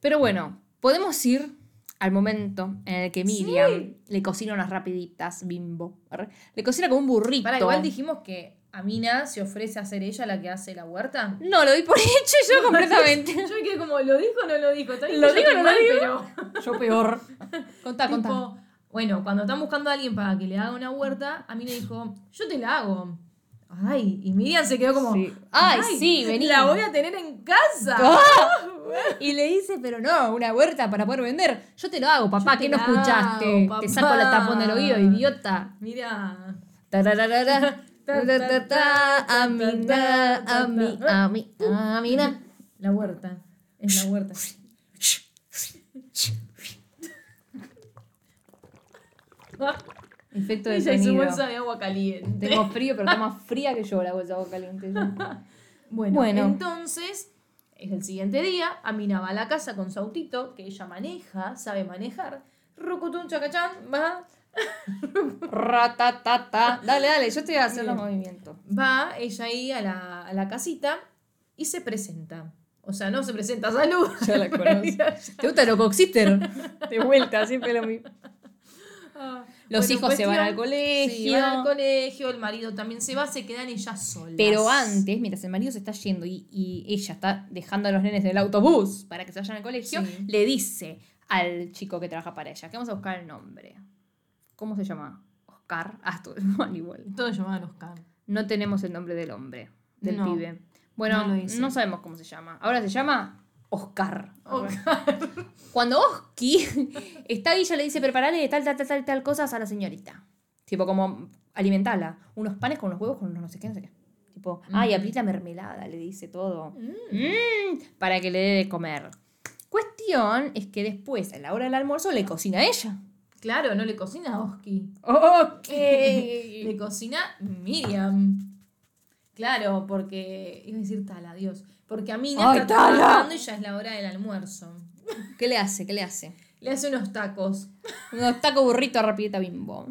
Pero bueno, podemos ir al momento en el que Miriam le cocina unas rapiditas, bimbo. arre. Le cocina como un burrito. Para, igual dijimos que Amina se ofrece a ser ella la que hace la huerta. No, lo di por hecho yo completamente. Yo me quedé como, ¿lo dijo o no lo dijo? ¿Lo digo no lo digo? pero... Yo peor. Contá, contá. Tipo, bueno, cuando están buscando a alguien para que le haga una huerta, a mí le dijo, yo te la hago. Ay, y Miriam se quedó como, Sí. Ay, sí, vení. La voy a tener en casa. ¡Ah! Y le dice, pero no, una huerta para poder vender. Yo te lo hago, papá, ¿qué no escuchaste? Te saco la tapón del oído, idiota. Mira. La huerta. Es la huerta. Efecto de Ella y su bolsa de agua caliente. Tengo frío, pero está más fría que yo la bolsa de agua caliente. Bueno, Bueno. entonces, es el siguiente día, Amina va a la casa con su autito, que ella maneja, sabe manejar. Rocotún chacachán, va, Ratatata. Dale, dale, yo te voy a hacer los movimientos. va ella ahí a la, a la casita y se presenta. O sea, no se presenta, salud. Ya la conozco. ¿Te gusta el Coxister? De vuelta, siempre lo mismo. Los Bueno, hijos se van al colegio. Sí, van al colegio, el marido también se va, se quedan ellas solas. Pero antes, mientras el marido se está yendo y, y ella está dejando a los nenes en el autobús para que se vayan al colegio, Sí. le dice al chico que trabaja para ella que vamos a buscar el nombre. ¿Cómo se llama? Oscar. Ah, todo igual, igual. Todos llamaban Oscar. No tenemos el nombre del hombre, del No, pibe. Bueno, no sabemos cómo se llama. Ahora se llama Oscar. Cuando Oski está ahí, ella le dice, preparale tal, tal, tal, tal, tal cosas a la señorita. Tipo, como alimentala. Unos panes con unos huevos, con unos no sé qué, no sé qué. Tipo, ay, aprieta mermelada, le dice todo. Mm, para que le dé de comer. Cuestión es que después, a la hora del almuerzo, le cocina a ella. Claro, no le cocina a Oski. Ok. Le cocina Miriam. Claro, porque. Iba a decir Tala, Dios. Porque a Mina Ay, está Tala. trabajando y ya es la hora del almuerzo. ¿Qué le hace? ¿Qué le hace? Le hace unos tacos. Unos taco burrito rapidita bimbo.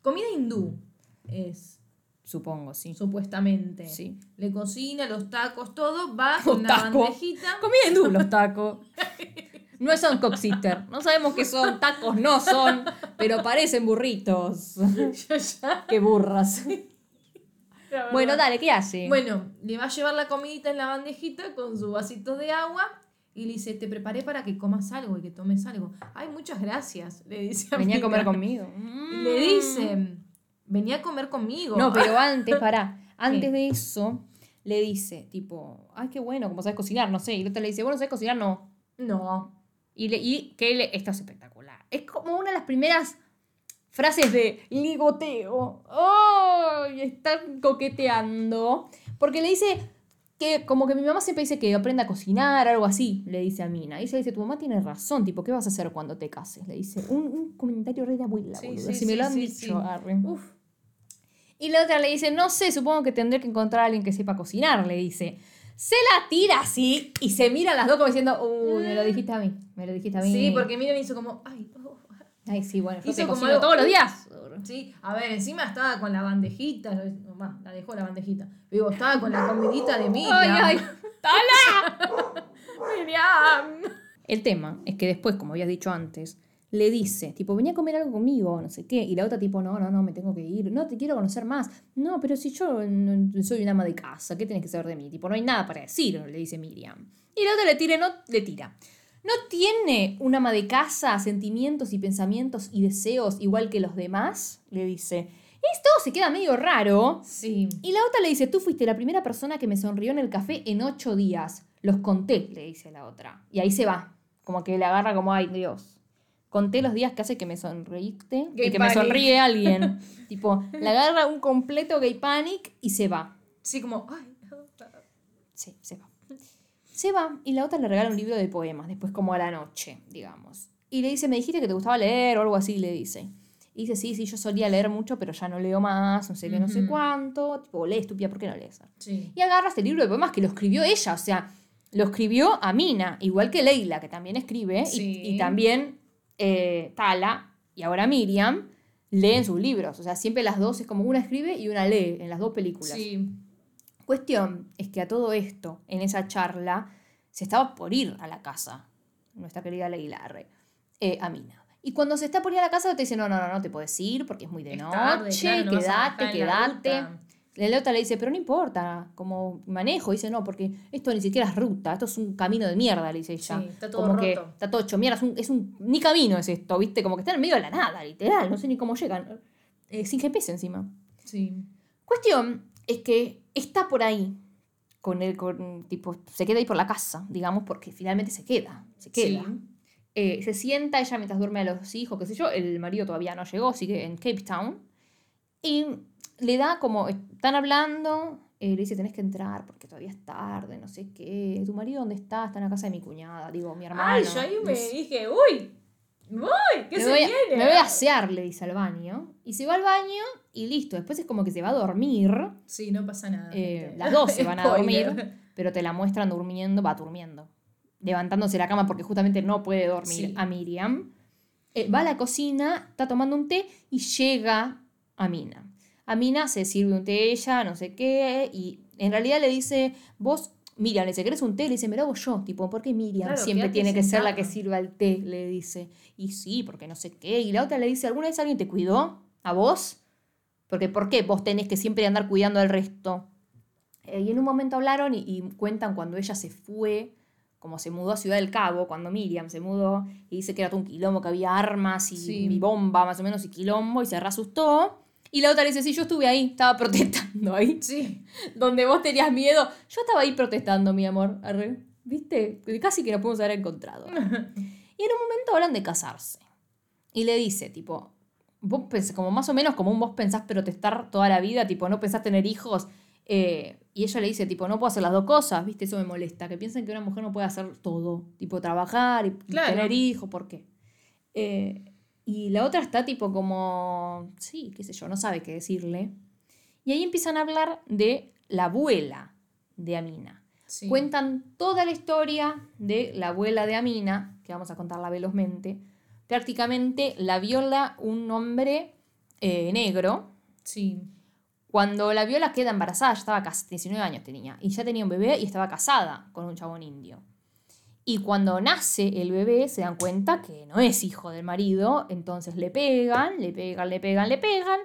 Comida hindú es, Supongo, sí. supuestamente. Sí. Le cocina los tacos, todo. Va con una tacos. bandejita. Comida hindú, los tacos. No son coxister. No sabemos qué son. Tacos no son. Pero parecen burritos. Yo ya- Qué burras. Bueno, dale, ¿qué hace? Bueno, le va a llevar la comidita en la bandejita con su vasito de agua y le dice, te preparé para que comas algo y que tomes algo. Ay, muchas gracias, le dice Venía a comer conmigo. Le dice, venía a comer conmigo. No, pero antes, pará. Antes ¿Qué? de eso, le dice, tipo, ay, qué bueno, como sabes cocinar, no sé. Y el otro le dice, bueno, ¿sabes cocinar? No. No. Y, le, y que le, esto es espectacular. Es como una de las primeras frases de ligoteo. ¡Oh! Y están coqueteando. Porque le dice que, como que mi mamá siempre dice que aprenda a cocinar, algo así, le dice a Mina. Y ella dice, tu mamá tiene razón, tipo, ¿qué vas a hacer cuando te cases? Le dice, un, un comentario re de abuela, Sí, sí, si me sí, lo han dicho. Uf. Y la otra le dice, no sé, supongo que tendré que encontrar a alguien que sepa cocinar, le dice. Se la tira así y se miran las dos como diciendo, uy, me lo dijiste a mí, me lo dijiste a mí. Sí, porque Miriam hizo como, ay. Ay, sí, bueno, Hizo como algo- todos los días. Sí, a ver, encima estaba con la bandejita, bah, la dejó la bandejita. Digo, estaba con la comidita de Miriam. Ay, ay, ¡Tala! Miriam. El tema es que después, como habías dicho antes, le dice, tipo, venía a comer algo conmigo, no sé qué. Y la otra, tipo, no, no, no, me tengo que ir. No, te quiero conocer más. No, pero si yo soy una ama de casa, ¿qué tienes que saber de mí? Tipo, no hay nada para decir, le dice Miriam. Y la otra le tira, no, le tira. ¿No tiene una ama de casa sentimientos y pensamientos y deseos igual que los demás? Le dice. Esto se queda medio raro. Sí. Y la otra le dice, tú fuiste la primera persona que me sonrió en el café en ocho días. Los conté, le dice la otra. Y ahí se va. Como que le agarra como, ay, Dios. Conté los días que hace que me sonreíste Gay y que me sonríe alguien. tipo, le agarra un completo gay panic y se va. Sí, como, ay. Sí, se va. Se va y la otra le regala un libro de poemas, después como a la noche, digamos. Y le dice, me dijiste que te gustaba leer o algo así, le dice. Y dice, sí, sí, yo solía leer mucho, pero ya no leo más, no sé qué, no sé cuánto. Tipo, lee, estúpida, ¿por qué no lees? Sí. Y agarra este libro de poemas que lo escribió ella, o sea, lo escribió a Mina, igual que Leila, que también escribe, y, también eh, Tala, y ahora Miriam, leen sus libros. O sea, siempre las dos es como una escribe y una lee en las dos películas. Sí. Cuestión es que a todo esto, en esa charla, se estaba por ir a la casa, nuestra querida Leila, arre, eh, a Mina. Y cuando se está por ir a la casa, te dice, no, no, no, no te puedes ir porque es muy de Es noche, tarde, claro, no bajar en la otra le dice, pero no importa, como manejo. Dice, no, porque esto ni siquiera es ruta, esto es un camino de mierda, le dice ella. Sí, está todo como que roto. está todo hecho mierda, es un, es un- ni camino es esto, ¿viste? Como que está en medio de la nada, literal, no sé ni cómo llegan. Eh, sin GPS encima. Sí. Cuestión es que está por ahí, con el, con, tipo, se queda ahí por la casa, digamos, porque finalmente se queda, se queda. Sí. Eh, se sienta ella mientras duerme a los hijos, qué sé yo, el marido todavía no llegó, sigue en Cape Town. Y le da como, están hablando, eh, le dice, tenés que entrar porque todavía es tarde, no sé qué. ¿Tu marido dónde está? Está en la casa de mi cuñada, digo, mi hermano. Ay, yo ahí me dije, uy, uy, ¿qué me se voy, a, viene? me voy a asear, le dice al baño. Y se va al baño y listo. Después es como que se va a dormir. Sí, no pasa nada. Eh, las dos se van a dormir, pero te la muestran durmiendo, va durmiendo. Levantándose de la cama porque justamente no puede dormir Sí. a Miriam. Eh, va a la cocina, está tomando un té y llega a Mina. A Mina se sirve un té ella, no sé qué, y en realidad le dice, vos, Miriam, le dice, ¿querés un té? Le dice, me lo hago yo, tipo, ¿por qué Miriam Claro, siempre tiene que ser la que sirva el té? Le dice. Y sí, porque no sé qué. Y la otra le dice, ¿alguna vez alguien te cuidó? ¿A vos? Porque ¿por qué vos tenés que siempre andar cuidando al resto? Eh, y en un momento hablaron y, y cuentan cuando ella se fue, como se mudó a Ciudad del Cabo, cuando Miriam se mudó, y dice que era todo un quilombo, que había armas y, Sí. y bomba más o menos y quilombo, y se reasustó. Y la otra le dice, sí, yo estuve ahí, estaba protestando ahí. Sí. Donde vos tenías miedo, yo estaba ahí protestando, mi amor. Arre. ¿Viste? Casi que nos podemos haber encontrado. y en un momento hablan de casarse. Y le dice, tipo, vos pens- como más o menos como un vos pensás protestar toda la vida, tipo, no pensás tener hijos. eh, y ella le dice, tipo, no puedo hacer las dos cosas, ¿viste? Eso me molesta. Que piensen que una mujer no puede hacer todo. Tipo, trabajar y y Claro. tener hijos, ¿por qué? Eh, y la otra está tipo como, sí, qué sé yo, no sabe qué decirle. Y ahí empiezan a hablar de la abuela de Amina. sí. Cuentan toda la historia de la abuela de Amina, que vamos a contarla velozmente. Prácticamente la viola un hombre eh, negro. Sí. Cuando la viola queda embarazada, ya estaba casi 19 años tenía, y ya tenía un bebé y estaba casada con un chabón indio. Y cuando nace el bebé se dan cuenta que no es hijo del marido, entonces le pegan, le pegan, le pegan, le pegan,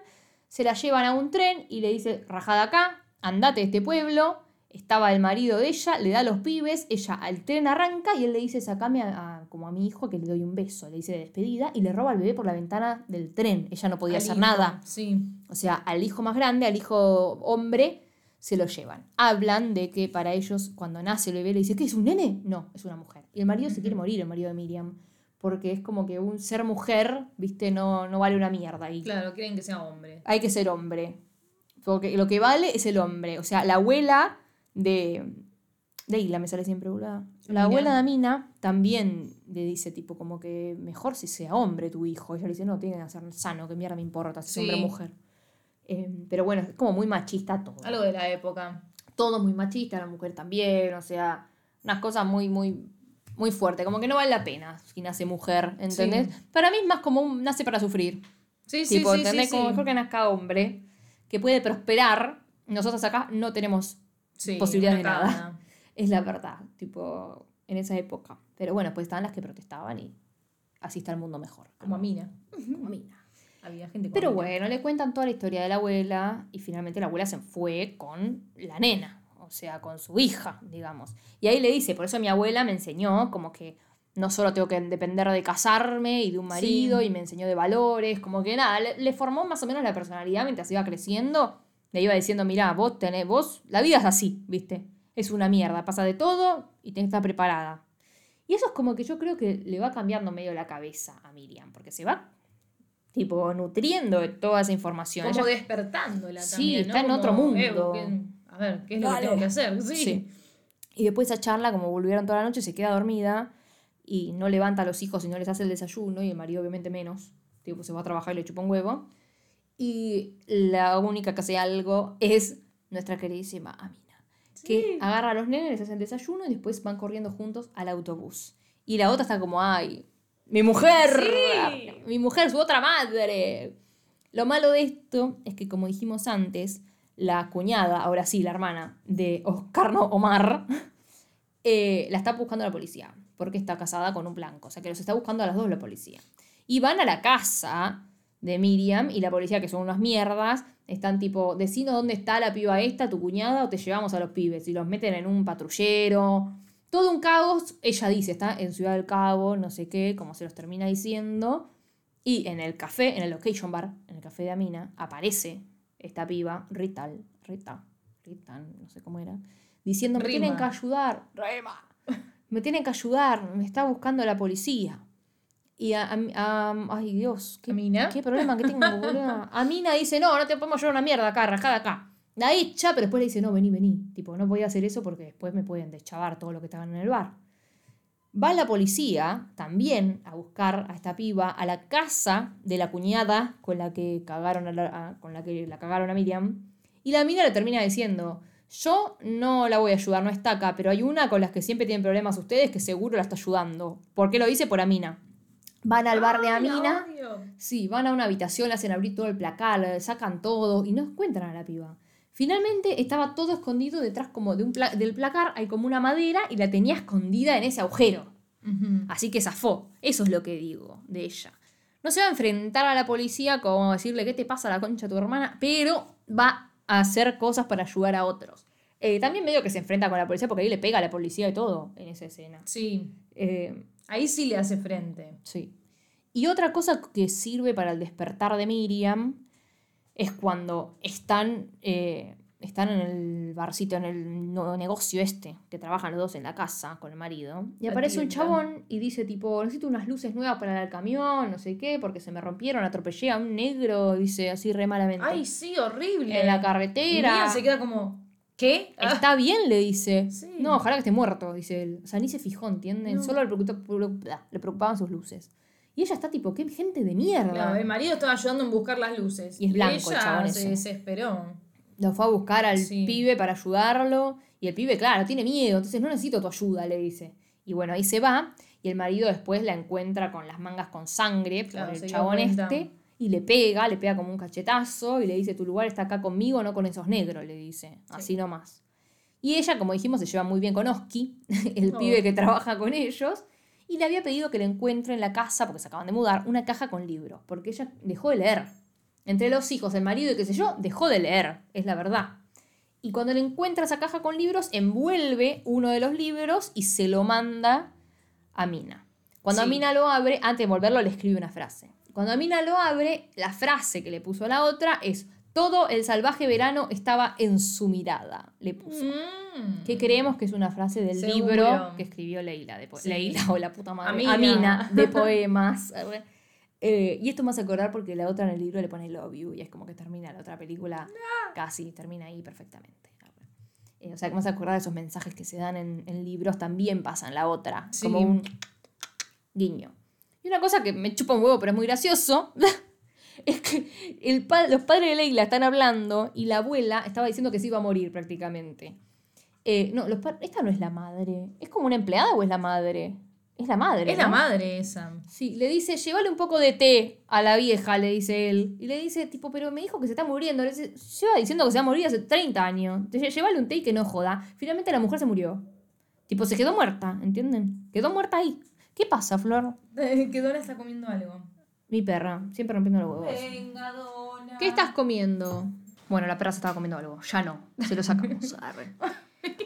se la llevan a un tren y le dice, rajada acá, andate de este pueblo. Estaba el marido de ella, le da a los pibes, ella al tren arranca y él le dice, sacame a, a- como a mi hijo que le doy un beso, le dice de despedida y le roba al bebé por la ventana del tren. Ella no podía Al hacer hijo, nada. Sí. O sea, al hijo más grande, al hijo hombre, se lo llevan. Hablan de que para ellos, cuando nace el bebé, le dice, ¿qué es un nene? No, es una mujer. Y el marido se quiere morir, el marido de Miriam. Porque es como que un ser mujer, viste, no, no vale una mierda. Y Claro, quieren que sea hombre. hay que ser hombre. Porque lo que vale es el hombre. O sea, la abuela de. De Isla me sale siempre, boluda. La abuela de Amina también le dice, tipo, como que mejor si sea hombre tu hijo. Ella le dice, no, tiene que ser sano, que mierda me importa si es Sí. hombre o mujer. Eh, pero bueno, es como muy machista todo. Algo de la época. Todo muy machista, la mujer también, o sea, unas cosas muy, muy, muy fuertes. Como que no vale la pena si nace mujer, ¿entendés? Sí. Para mí es más como un nace para sufrir. Sí, sí, Tipo, sí, ¿entendés? sí, Como mejor que nazca hombre, que puede prosperar. Nosotros acá no tenemos, posibilidad de nada. cagada. es la verdad, tipo, en esa época. Pero bueno, pues estaban las que protestaban y así está el mundo mejor. Como a Mina. Como Mina. Había gente como Pero bueno, le cuentan toda la historia de la abuela y finalmente la abuela se fue con la nena, o sea, con su hija, digamos. Y ahí le dice, por eso mi abuela me enseñó como que no solo tengo que depender de casarme y de un marido Sí. y me enseñó de valores, como que nada, le, le formó más o menos la personalidad mientras iba creciendo. Le iba diciendo, mira, vos tenés, vos, la vida es así, ¿viste? Es una mierda, pasa de todo y tenés que estar preparada. Y eso es como que yo creo que le va cambiando medio la cabeza a Miriam, porque se va tipo nutriendo toda esa información. Como Ella- despertándola Sí, también, ¿no? está en Como, otro mundo. eh, ¿qué- a ver, ¿qué es lo Dale. que tengo que hacer? Sí. Sí. Y después esa charla, como volvieron toda la noche, se queda dormida y no levanta a los hijos y no les hace el desayuno, y el marido obviamente menos. Tipo, se va a trabajar y le chupa un huevo. Y la única que hace algo es nuestra queridísima Amina. Que agarra a los nenes, les hace el desayuno y después van corriendo juntos al autobús. Y la otra está como, ay, mi mujer, mi mujer, su otra madre. Lo malo de esto es que, como dijimos antes, la cuñada, ahora sí, la hermana de Oscar, no, Omar, eh, la está buscando la policía, porque está casada con un blanco, o sea que los está buscando a las dos la policía. Y van a la casa de Miriam y la policía, que son unas mierdas, están tipo, decinos dónde está la piba esta, tu cuñada, o te llevamos a los pibes, y los meten en un patrullero. Todo un caos, ella dice, está en Ciudad del Cabo, no sé qué, como se los termina diciendo. Y en el café, en el location bar, en el café de Amina, aparece esta piba, Rital, Rita, Ritan, no sé cómo era, diciendo, me Rima. tienen que ayudar, Rema, me tienen que ayudar, me está buscando la policía. Y a, a- a- ay Dios, qué, ¿Amina? qué problema que tengo. Amina dice, no, no te podemos llevar una mierda acá, rajada acá. La echa, pero después le dice, no, vení, vení. Tipo, no podía hacer eso porque después me pueden deschavar todo lo que estaban en el bar. Va la policía también a buscar a esta piba a la casa de la cuñada con la que cagaron a la, a- con la que la cagaron a Miriam. Y la mina le termina diciendo, yo no la voy a ayudar, no está acá, pero hay una con las que siempre tienen problemas ustedes que seguro la está ayudando. ¿Por qué lo dice? Por Amina. Van al bar de Amina. Sí, van a una habitación, le hacen abrir todo el placar, sacan todo y no encuentran a la piba. Finalmente estaba todo escondido detrás como de un pla- del placar, hay como una madera y la tenía escondida en ese agujero. Así que zafó. Eso es lo que digo de ella. No se va a enfrentar a la policía como decirle qué te pasa a la concha a tu hermana, pero va a hacer cosas para ayudar a otros. Eh, también medio que se enfrenta con la policía porque ahí le pega a la policía y todo en esa escena. Sí. Eh, Ahí sí le hace frente. Sí. Y otra cosa que sirve para el despertar de Miriam es cuando están, eh, están en el barcito, en el negocio este, que trabajan los dos en la casa con el marido. Y aparece un chabón y dice tipo, necesito unas luces nuevas para el camión, no sé qué, porque se me rompieron, atropellé a un negro, dice así re malamente. Ay, sí, horrible. en la carretera. Miriam se queda como, ¿qué? Ah, Está bien, le dice. Sí. No, ojalá que esté muerto, dice él. O sea, ni se fijó, ¿entienden? No. Solo le, le preocupaban sus luces. Y ella está tipo, qué gente de mierda. Claro, el marido estaba ayudando en buscar las luces. Y es blanco el ella chabón se ese. desesperó. Lo fue a buscar al Sí. pibe para ayudarlo. Y el pibe, claro, tiene miedo, entonces no necesito tu ayuda, le dice. Y bueno, ahí se va. Y el marido después la encuentra con las mangas con sangre Claro, por el chabón este. Y le pega, le pega como un cachetazo. Y le dice, tu lugar está acá conmigo, no con esos negros, le dice. Así nomás. Y ella, como dijimos, se lleva muy bien con Oski, el Oh. pibe que trabaja con ellos. Y le había pedido que le encuentre en la casa, porque se acaban de mudar, una caja con libros. Porque ella dejó de leer. Entre los hijos, el marido y qué sé yo, dejó de leer. Es la verdad. Y cuando le encuentra esa caja con libros, envuelve uno de los libros y se lo manda a Mina. Cuando Sí. Amina lo abre, antes de envolverlo, le escribe una frase. Cuando Amina lo abre, la frase que le puso a la otra es: Todo el salvaje verano estaba en su mirada. Le puso. Mm. Que creemos que es una frase del Seguro. libro que escribió Leila. De Sí. Leila o la puta madre. Amina. Amina, de poemas. Eh, y esto me hace acordar porque la otra en el libro le pone Love You y es como que termina la otra película casi, termina ahí perfectamente. Eh, o sea, que me hace acordar de esos mensajes que se dan en, en libros, también pasa en la otra. Sí. Como un guiño. Y una cosa que me chupa un huevo, pero es muy gracioso, es que el pa- los padres de Leila están hablando y la abuela estaba diciendo que se iba a morir prácticamente. Eh, no, los esta no es la madre. ¿Es como una empleada o es la madre? Es la madre. Es la madre esa. Sí, le dice, llévale un poco de té a la vieja, le dice él. Y le dice, tipo, pero me dijo que se está muriendo. Le dice, lleva diciendo que se va a morir hace 30 años. Entonces, llévale un té y que no joda. Finalmente la mujer se murió. Tipo, se quedó muerta, ¿entienden? Quedó muerta ahí. ¿Qué pasa, Flor? Que Donna está comiendo algo. Mi perra, siempre rompiendo los huevos. Venga. ¿Qué estás comiendo? Bueno, la perra se estaba comiendo algo. Ya no. Se lo sacamos. Arre.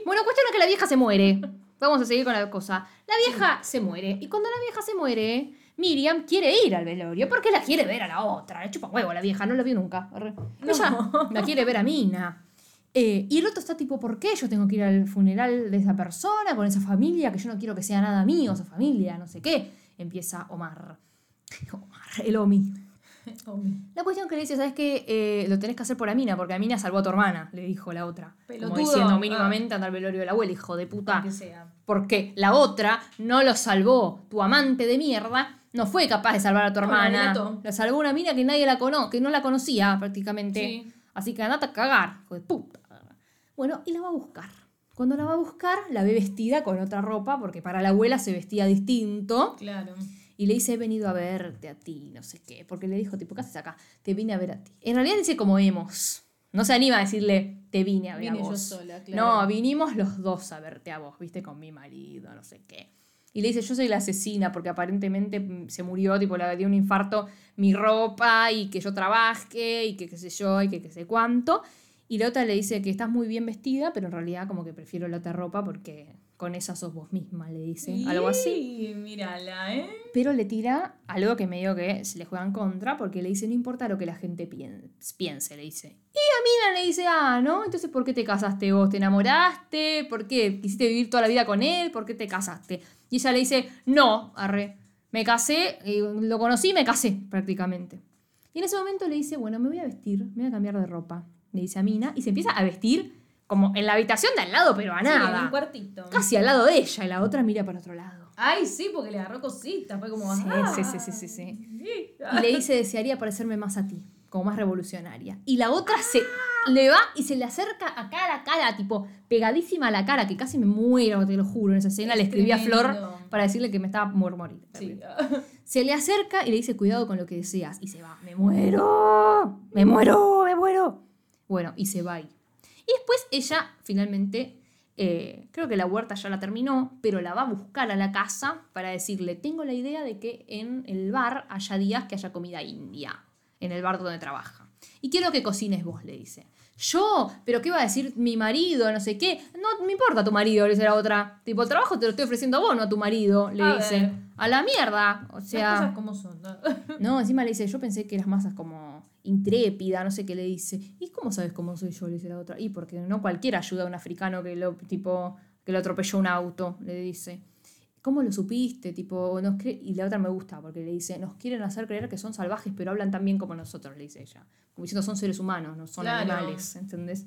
Bueno, cuestión es que la vieja se muere. Vamos a seguir con la cosa. La vieja se muere. Y cuando la vieja se muere, Miriam quiere ir al velorio porque la quiere ver a la otra. Le chupa huevo a la vieja, no la vio nunca. Arre. Ella la quiere ver a Mina. Eh, y el otro está tipo, ¿por qué yo tengo que ir al funeral de esa persona, con esa familia, que yo no quiero que sea nada mío, esa familia, no sé qué? Empieza Omar. El Omi. La cuestión que le dice, ¿sabes qué? Eh, lo tenés que hacer por Amina, porque Amina salvó a tu hermana, le dijo la otra. Pelotudo. Como diciendo Ah. mínimamente anda al velorio de la abuela, hijo de puta. Que sea. Porque la otra no lo salvó. Tu amante de mierda no fue capaz de salvar a tu hermana. La salvó una mina que nadie la conoce, que no la conocía prácticamente. Sí. Así que andate a cagar, hijo de puta. Bueno, y la va a buscar. Cuando la va a buscar, la ve vestida con otra ropa, porque para la abuela se vestía distinto. Claro. Y le dice, he venido a verte a ti, no sé qué. Porque le dijo, tipo, ¿qué haces acá? Te vine a ver a ti. En realidad dice como hemos. No se anima a decirle, te vine a ver Vine a yo vos. sola, claro. No, vinimos los dos a verte a vos, viste, con mi marido, no sé qué. Y le dice, yo soy la asesina porque aparentemente mm, se murió, tipo, le dio un infarto mi ropa y que yo trabaje y que qué sé yo y que qué sé cuánto. Y la otra le dice que estás muy bien vestida, pero en realidad como que prefiero la otra ropa porque con esa sos vos misma, le dice. Algo así. Sí, mírala, ¿eh? Pero le tira algo que medio que se le juega en contra porque le dice, no importa lo que la gente pien- piense, le dice. Y a Mina le dice, ah, ¿no? Entonces, ¿por qué te casaste vos? ¿Te enamoraste? ¿Por qué quisiste vivir toda la vida con él? ¿Por qué te casaste? Y ella le dice, no, arre, me casé, eh, lo conocí y me casé prácticamente. Y en ese momento le dice, bueno, me voy a vestir, me voy a cambiar de ropa, le dice a Mina, y se empieza a vestir como en la habitación de al lado, pero a Sí, en nada. un cuartito. Casi al lado de ella, y la otra mira para otro lado. Ay, sí, porque le agarró cositas. Fue como. Sí, ah. sí, sí, sí, sí, sí. Sí. Y le dice, desearía parecerme más a ti, como más revolucionaria. Y la otra se le va y se le acerca a cara a cara, tipo, pegadísima a la cara, que casi me muero, te lo juro. En esa escena Es le escribí a Flor para decirle que me estaba por morir. Sí. Se le acerca y le dice, cuidado con lo que deseas. Y se va, me muero, me muero, me muero. Bueno, y se va ahí. Y después ella finalmente, eh, creo que la huerta ya la terminó, pero la va a buscar a la casa para decirle, tengo la idea de que en el bar haya días que haya comida india, en el bar donde trabaja. Y quiero que cocines vos, le dice. Yo, pero ¿qué va a decir mi marido? No sé qué. No me importa tu marido, le dice la otra. Tipo, el trabajo te lo estoy ofreciendo a vos, no a tu marido, le A dice. ver. A la mierda. O Las sea. cosas como son. ¿no? No, encima le dice, yo pensé que eras más como intrépida, no sé qué le dice. ¿Y cómo sabes cómo soy yo? Le dice la otra. Y porque no cualquiera ayuda a un africano que lo, tipo, que lo atropelló un auto, le dice. ¿Cómo lo supiste? Tipo, nos cre-" y la otra me gusta porque le dice, nos quieren hacer creer que son salvajes, pero hablan tan bien como nosotros, le dice ella. Como diciendo, son seres humanos, no son Claro. animales, ¿entendés?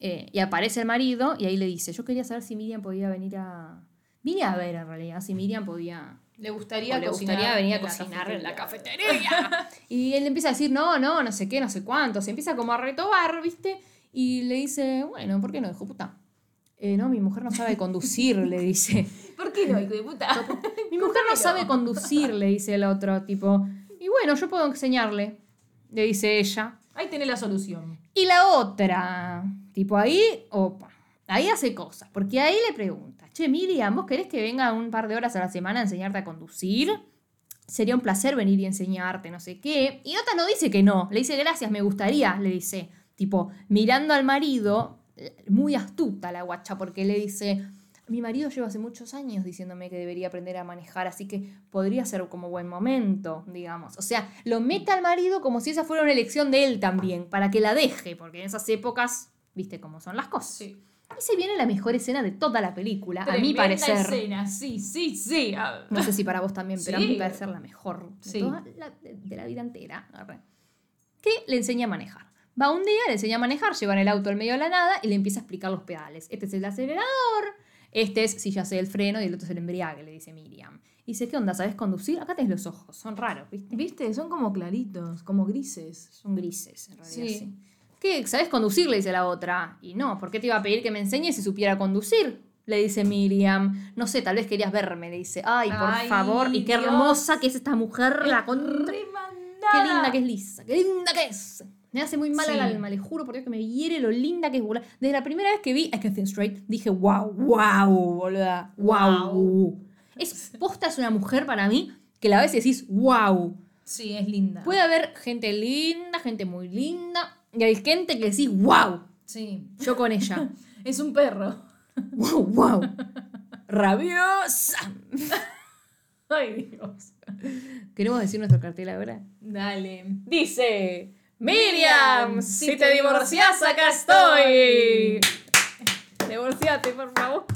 Eh, y aparece el marido y ahí le dice, yo quería saber si Miriam podía venir a... Vine a ver en realidad, si Miriam podía Le gustaría o le cocinar gustaría venir a en la cocinar en la cafetería. cafetería. y él empieza a decir, no, no, no sé qué, no sé cuánto. Se empieza como a retobar, ¿viste? Y le dice, bueno, ¿por qué no, hijo puta? "Eh, no, mi mujer no sabe conducir, le dice. ¿Por qué no, hijo de puta? Mi mujer no sabe conducir, le dice el otro, tipo. Y bueno, yo puedo enseñarle, le dice ella. Ahí tenés la solución. Y la otra, tipo ahí, opa. Ahí hace cosas, porque ahí le pregunta, che, Miriam, ¿vos querés que venga un par de horas a la semana a enseñarte a conducir? Sería un placer venir y enseñarte, no sé qué. Y Nota no dice que no, le dice gracias, me gustaría, le dice, tipo, mirando al marido, muy astuta la guacha, porque le dice, mi marido lleva hace muchos años diciéndome que debería aprender a manejar, así que podría ser como buen momento, digamos. O sea, lo mete al marido como si esa fuera una elección de él también, para que la deje, porque en esas épocas, viste cómo son las cosas. Sí. Y se viene la mejor escena de toda la película, a mi Tremenda parecer. escena, sí, sí, sí. Ah, No sé si para vos también, pero a Sí. mi parecer la mejor de, Sí. toda la, de, de la vida entera. Arre. Que le enseña a manejar. Va un día, le enseña a manejar, llevan el auto al medio de la nada y le empieza a explicar los pedales. Este es el acelerador, este es, si ya sé, el freno y el otro es el embriague, le dice Miriam. Y dice, ¿qué onda? ¿Sabes conducir? Acá tenés los ojos, son raros, ¿viste? ¿Viste? Son como claritos, como grises. Son grises, en realidad. Sí. Sí. ¿Qué? ¿Sabes conducir? Le dice la otra. Y no, ¿por qué te iba a pedir que me enseñes si supiera conducir? Le dice Miriam. No sé, tal vez querías verme. Le dice, ay, por Ay, favor. Y qué Dios. hermosa que es esta mujer. La con... Qué linda que es Lisa. Qué linda que es. Me hace muy mal Sí. al alma, le juro por Dios que me hiere lo linda que es. boluda. Desde la primera vez que vi a Catherine Strait, dije, wow, wow, boluda. Wow. Es, posta es una mujer para mí que la ves y decís, wow. Sí, es linda. Puede haber gente linda, gente muy linda. Y hay gente que decís, wow. Sí. Yo con ella. Es un perro. wow, wow. Rabiosa. Ay, Dios. ¿Queremos decir nuestro cartel ahora? Dale. Dice, Miriam, si te divorcias, acá estoy. Divorciate, por favor.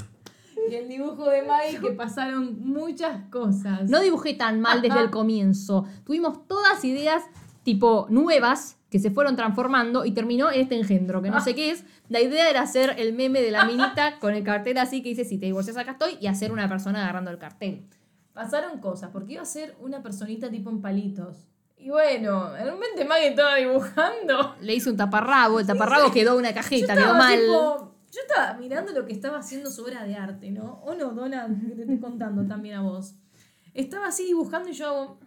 Y el dibujo de Maggie que pasaron muchas cosas. No dibujé tan mal desde el comienzo. Tuvimos todas ideas tipo nuevas que se fueron transformando y terminó en este engendro, que no sé qué es. La idea era hacer el meme de la minita con el cartel así que dice, si te divorcias acá estoy, y hacer una persona agarrando el cartel. Pasaron cosas, porque iba a ser una personita tipo en palitos. Y bueno, en un mente Maggie estaba dibujando. Le hice un taparrabo, el taparrabo quedó una Yo cajeta, quedó mal. tipo- yo estaba mirando lo que estaba haciendo su obra de arte, ¿no? O no, Dona, que te estoy contando también a vos. Estaba así dibujando y yo hago, ¿qué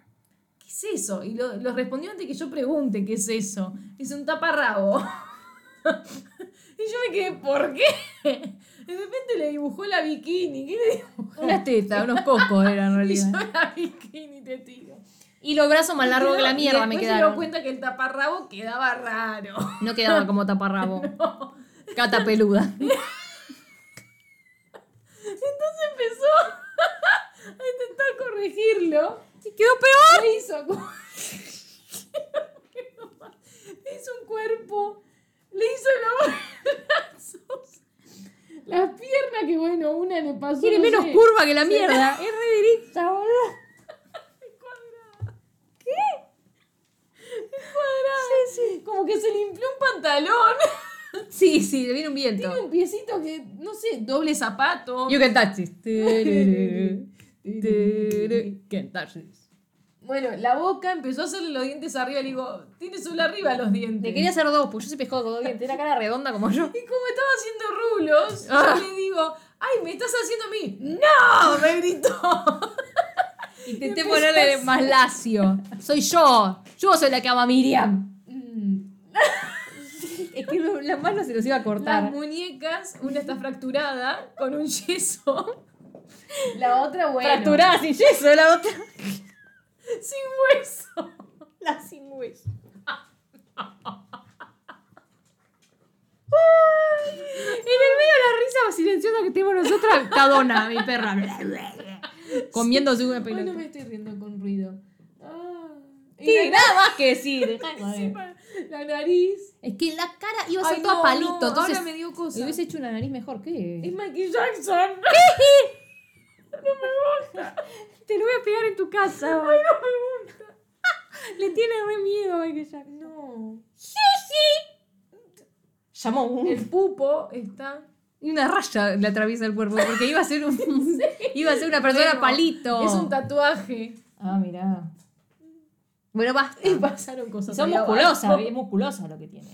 es eso? Y lo, lo respondió antes que yo pregunte qué es eso. Dice un taparrabo. y yo me quedé, ¿por qué? De repente le dibujó la bikini. ¿Qué le dibujó? Unas tetas, unos cocos eran en Y yo realidad. la bikini, te tiro. Y los brazos más largos que la Y mierda me después se dio quedaron. cuenta que el taparrabo quedaba raro. No quedaba como taparrabo. Cata peluda. Entonces empezó a intentar corregirlo. Y quedó peor. Le hizo un cuerpo. Le hizo los brazos. Las piernas, que bueno, una le pasó. Tiene no menos curva que la mierda. Es re derecha, boludo. cuadrada. ¿Qué? Cuadrada. Sí, sí. Como que se limpió un pantalón. Sí, sí, le viene un viento. Tiene un piecito que, no sé, doble zapato. You can touch this. Bueno, la boca empezó a hacerle los dientes arriba. Le digo, tiene solo arriba los dientes. Le quería hacer dos, pues yo soy pescado con dos dientes. Era cara redonda como yo. Y como estaba haciendo rulos, Ah. yo le digo, ay, me estás haciendo a mí. ¡No! Me gritó. Intenté ponerle así. más lacio. Soy yo. Yo soy la que ama a Miriam. Es que lo- la mano se los iba a Las cortar. muñecas, una está fracturada con un yeso. La otra, bueno. Fracturada sin yeso, la otra. Sin hueso. La sin hueso. En el medio de la risa silenciosa que tenemos nosotras, Cadona, mi perra. Comiéndose una pelota. Bueno, me estoy riendo con ruido. Ah. Y Sí, nada más que decir. la nariz. Es que la cara iba a ser Ay, toda no, palito. no, entonces, ahora me dio cosa. Le hubiese hecho una nariz mejor Es que. Michael Jackson. Te lo voy a pegar en tu casa. Ay, no me gusta. Le tiene re miedo a Michael Jackson. No. Llamó un. El pupo está. Y una raya le atraviesa el cuerpo porque iba a ser un. iba a ser una persona Bueno, palito. Es un tatuaje. Ah, mirá. Bueno, basta. Y pasaron cosas. Son musculosas, es musculosa lo que tiene.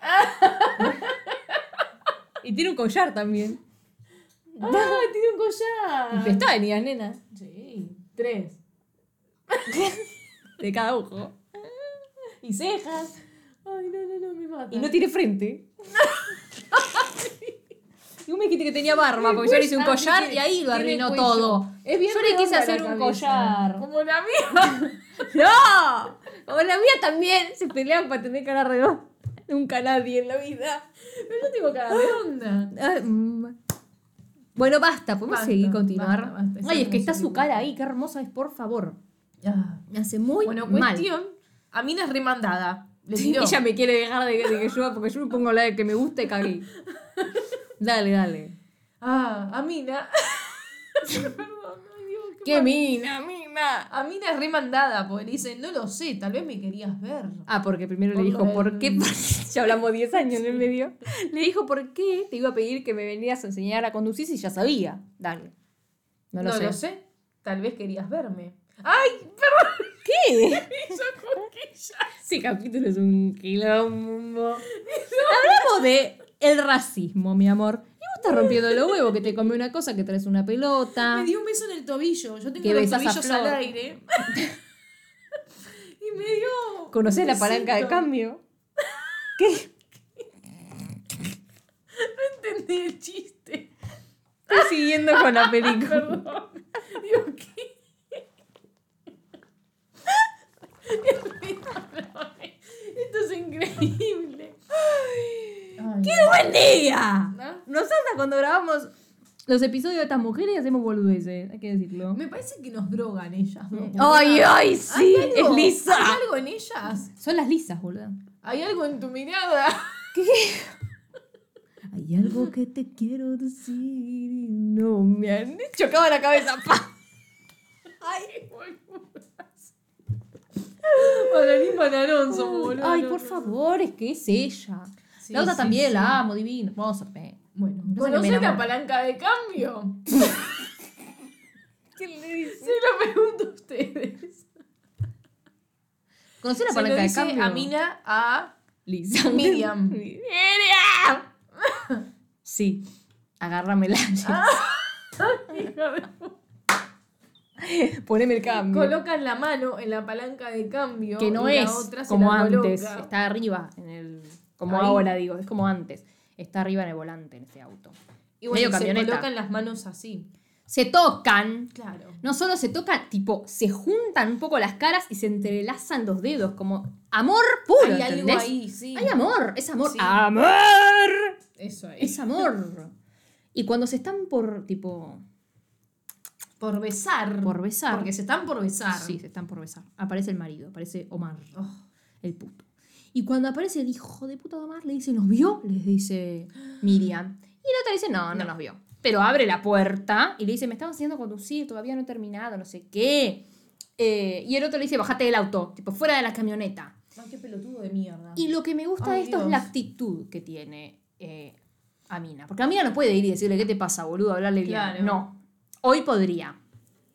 y tiene un collar también. Ah, tiene un collar. Y pestañas, nena. Sí, tres. De cada ojo. Y cejas. Ay, no, no, no, me mata. Y no tiene frente. Tú me dijiste que tenía barba, porque yo le hice un Ah, collar tiene- y ahí lo arruinó todo. Es bien yo le quise hacer un collar. Como la mía. ¡No! Como la mía también se pelean para tener cara redonda. Nunca nadie en la vida. Pero yo tengo cara redonda. Bueno, basta, podemos Basta, seguir continuar. basta, Ay, es que está su cara ahí, qué hermosa es, por favor. Ah. Me hace muy Bueno, mal. cuestión. Amina es remandada. Sí, ella me quiere dejar de, de que yo, porque yo me pongo la de que me gusta y cagué. Dale, dale. Ah, Amina. Perdón, ay Dios, qué ¡Qué mina, mina! Amina es remandada porque le dice, no lo sé, tal vez me querías ver. Ah, porque primero Por le lo dijo, ¿por qué? ya hablamos 10 años en el medio. Le dijo, ¿por qué te iba a pedir que me venías a enseñar a conducir si ya sabía? Dale. No No, lo lo, sé. sé. Tal vez querías verme. ¡Ay! Perdón. ¿Qué? Hizo. Ese capítulo es un quilombo. Hablamos de el racismo, mi amor. Y estás rompiendo los huevos, que te come una cosa, que traes una pelota. Me dio un beso en el tobillo. Yo tengo los tobillos al aire. y me dio. ¿Conocés la palanca de cambio? ¿Qué? Entendí el chiste. Estoy siguiendo con la película. Perdón. Digo, ¿qué? Esto es increíble. Ay, ¡Qué buen día! ¿No? Nosotras cuando grabamos los episodios de estas mujeres hacemos boludeces, hay que decirlo. Me parece que nos drogan ellas. ¿no? ¡Ay, ay, sí! ¿Hay Es algo- lisa. ¿Hay algo en ellas? Son las lisas, boludo. ¿Hay algo en tu mirada? Hay algo que te quiero decir y no me han chocado la cabeza. ¡Pa! Ay, bananón somos, boludo. Ay, por favor, es que es ella. Sí, la otra sí, también sí. la amo, divino. Vamos a ver. Bueno, me ¿conocés la palanca de cambio? ¿Qué le dice? Se lo pregunto a ustedes. ¿Conocés la palanca de cambio? Amina a Lisa. Miriam. ¡Miriam! Sí. Agárrame la. Hija de Poneme el cambio. Colocan la mano en la palanca de cambio. que no y es la otra se como la antes. coloca. Está arriba en el. Como Ahí. ahora digo, es como antes. Está arriba en el volante en este auto. Y bueno, medio y se camioneta. colocan las manos así. Se tocan. Claro. No solo se tocan, tipo, se juntan un poco las caras y se entrelazan los dedos, como amor puro. Hay algo ¿entendés? ahí, sí. Hay amor, es amor. Sí. ¡Amor! Eso ahí. Es amor. Y cuando se están por, tipo. Por besar. Por besar. Porque se están por besar. Sí, se están por besar. Aparece el marido, aparece Omar, Oh, el puto. Y cuando aparece el hijo de puta Omar, le dice, ¿nos vio? Les dice Miriam. Y la otra dice, no, no, nos vio. Pero abre la puerta y le dice, me estaban haciendo conducir, todavía no he terminado, no sé qué. Eh, y el otro le dice, bajate del auto, tipo, fuera de la camioneta. ay, qué pelotudo de mierda. Y lo que me gusta Ay, de esto Dios. es la actitud que tiene eh, Amina. Porque Amina no puede ir y decirle, ¿qué te pasa, boludo? Hablarle bien. No. Hoy podría.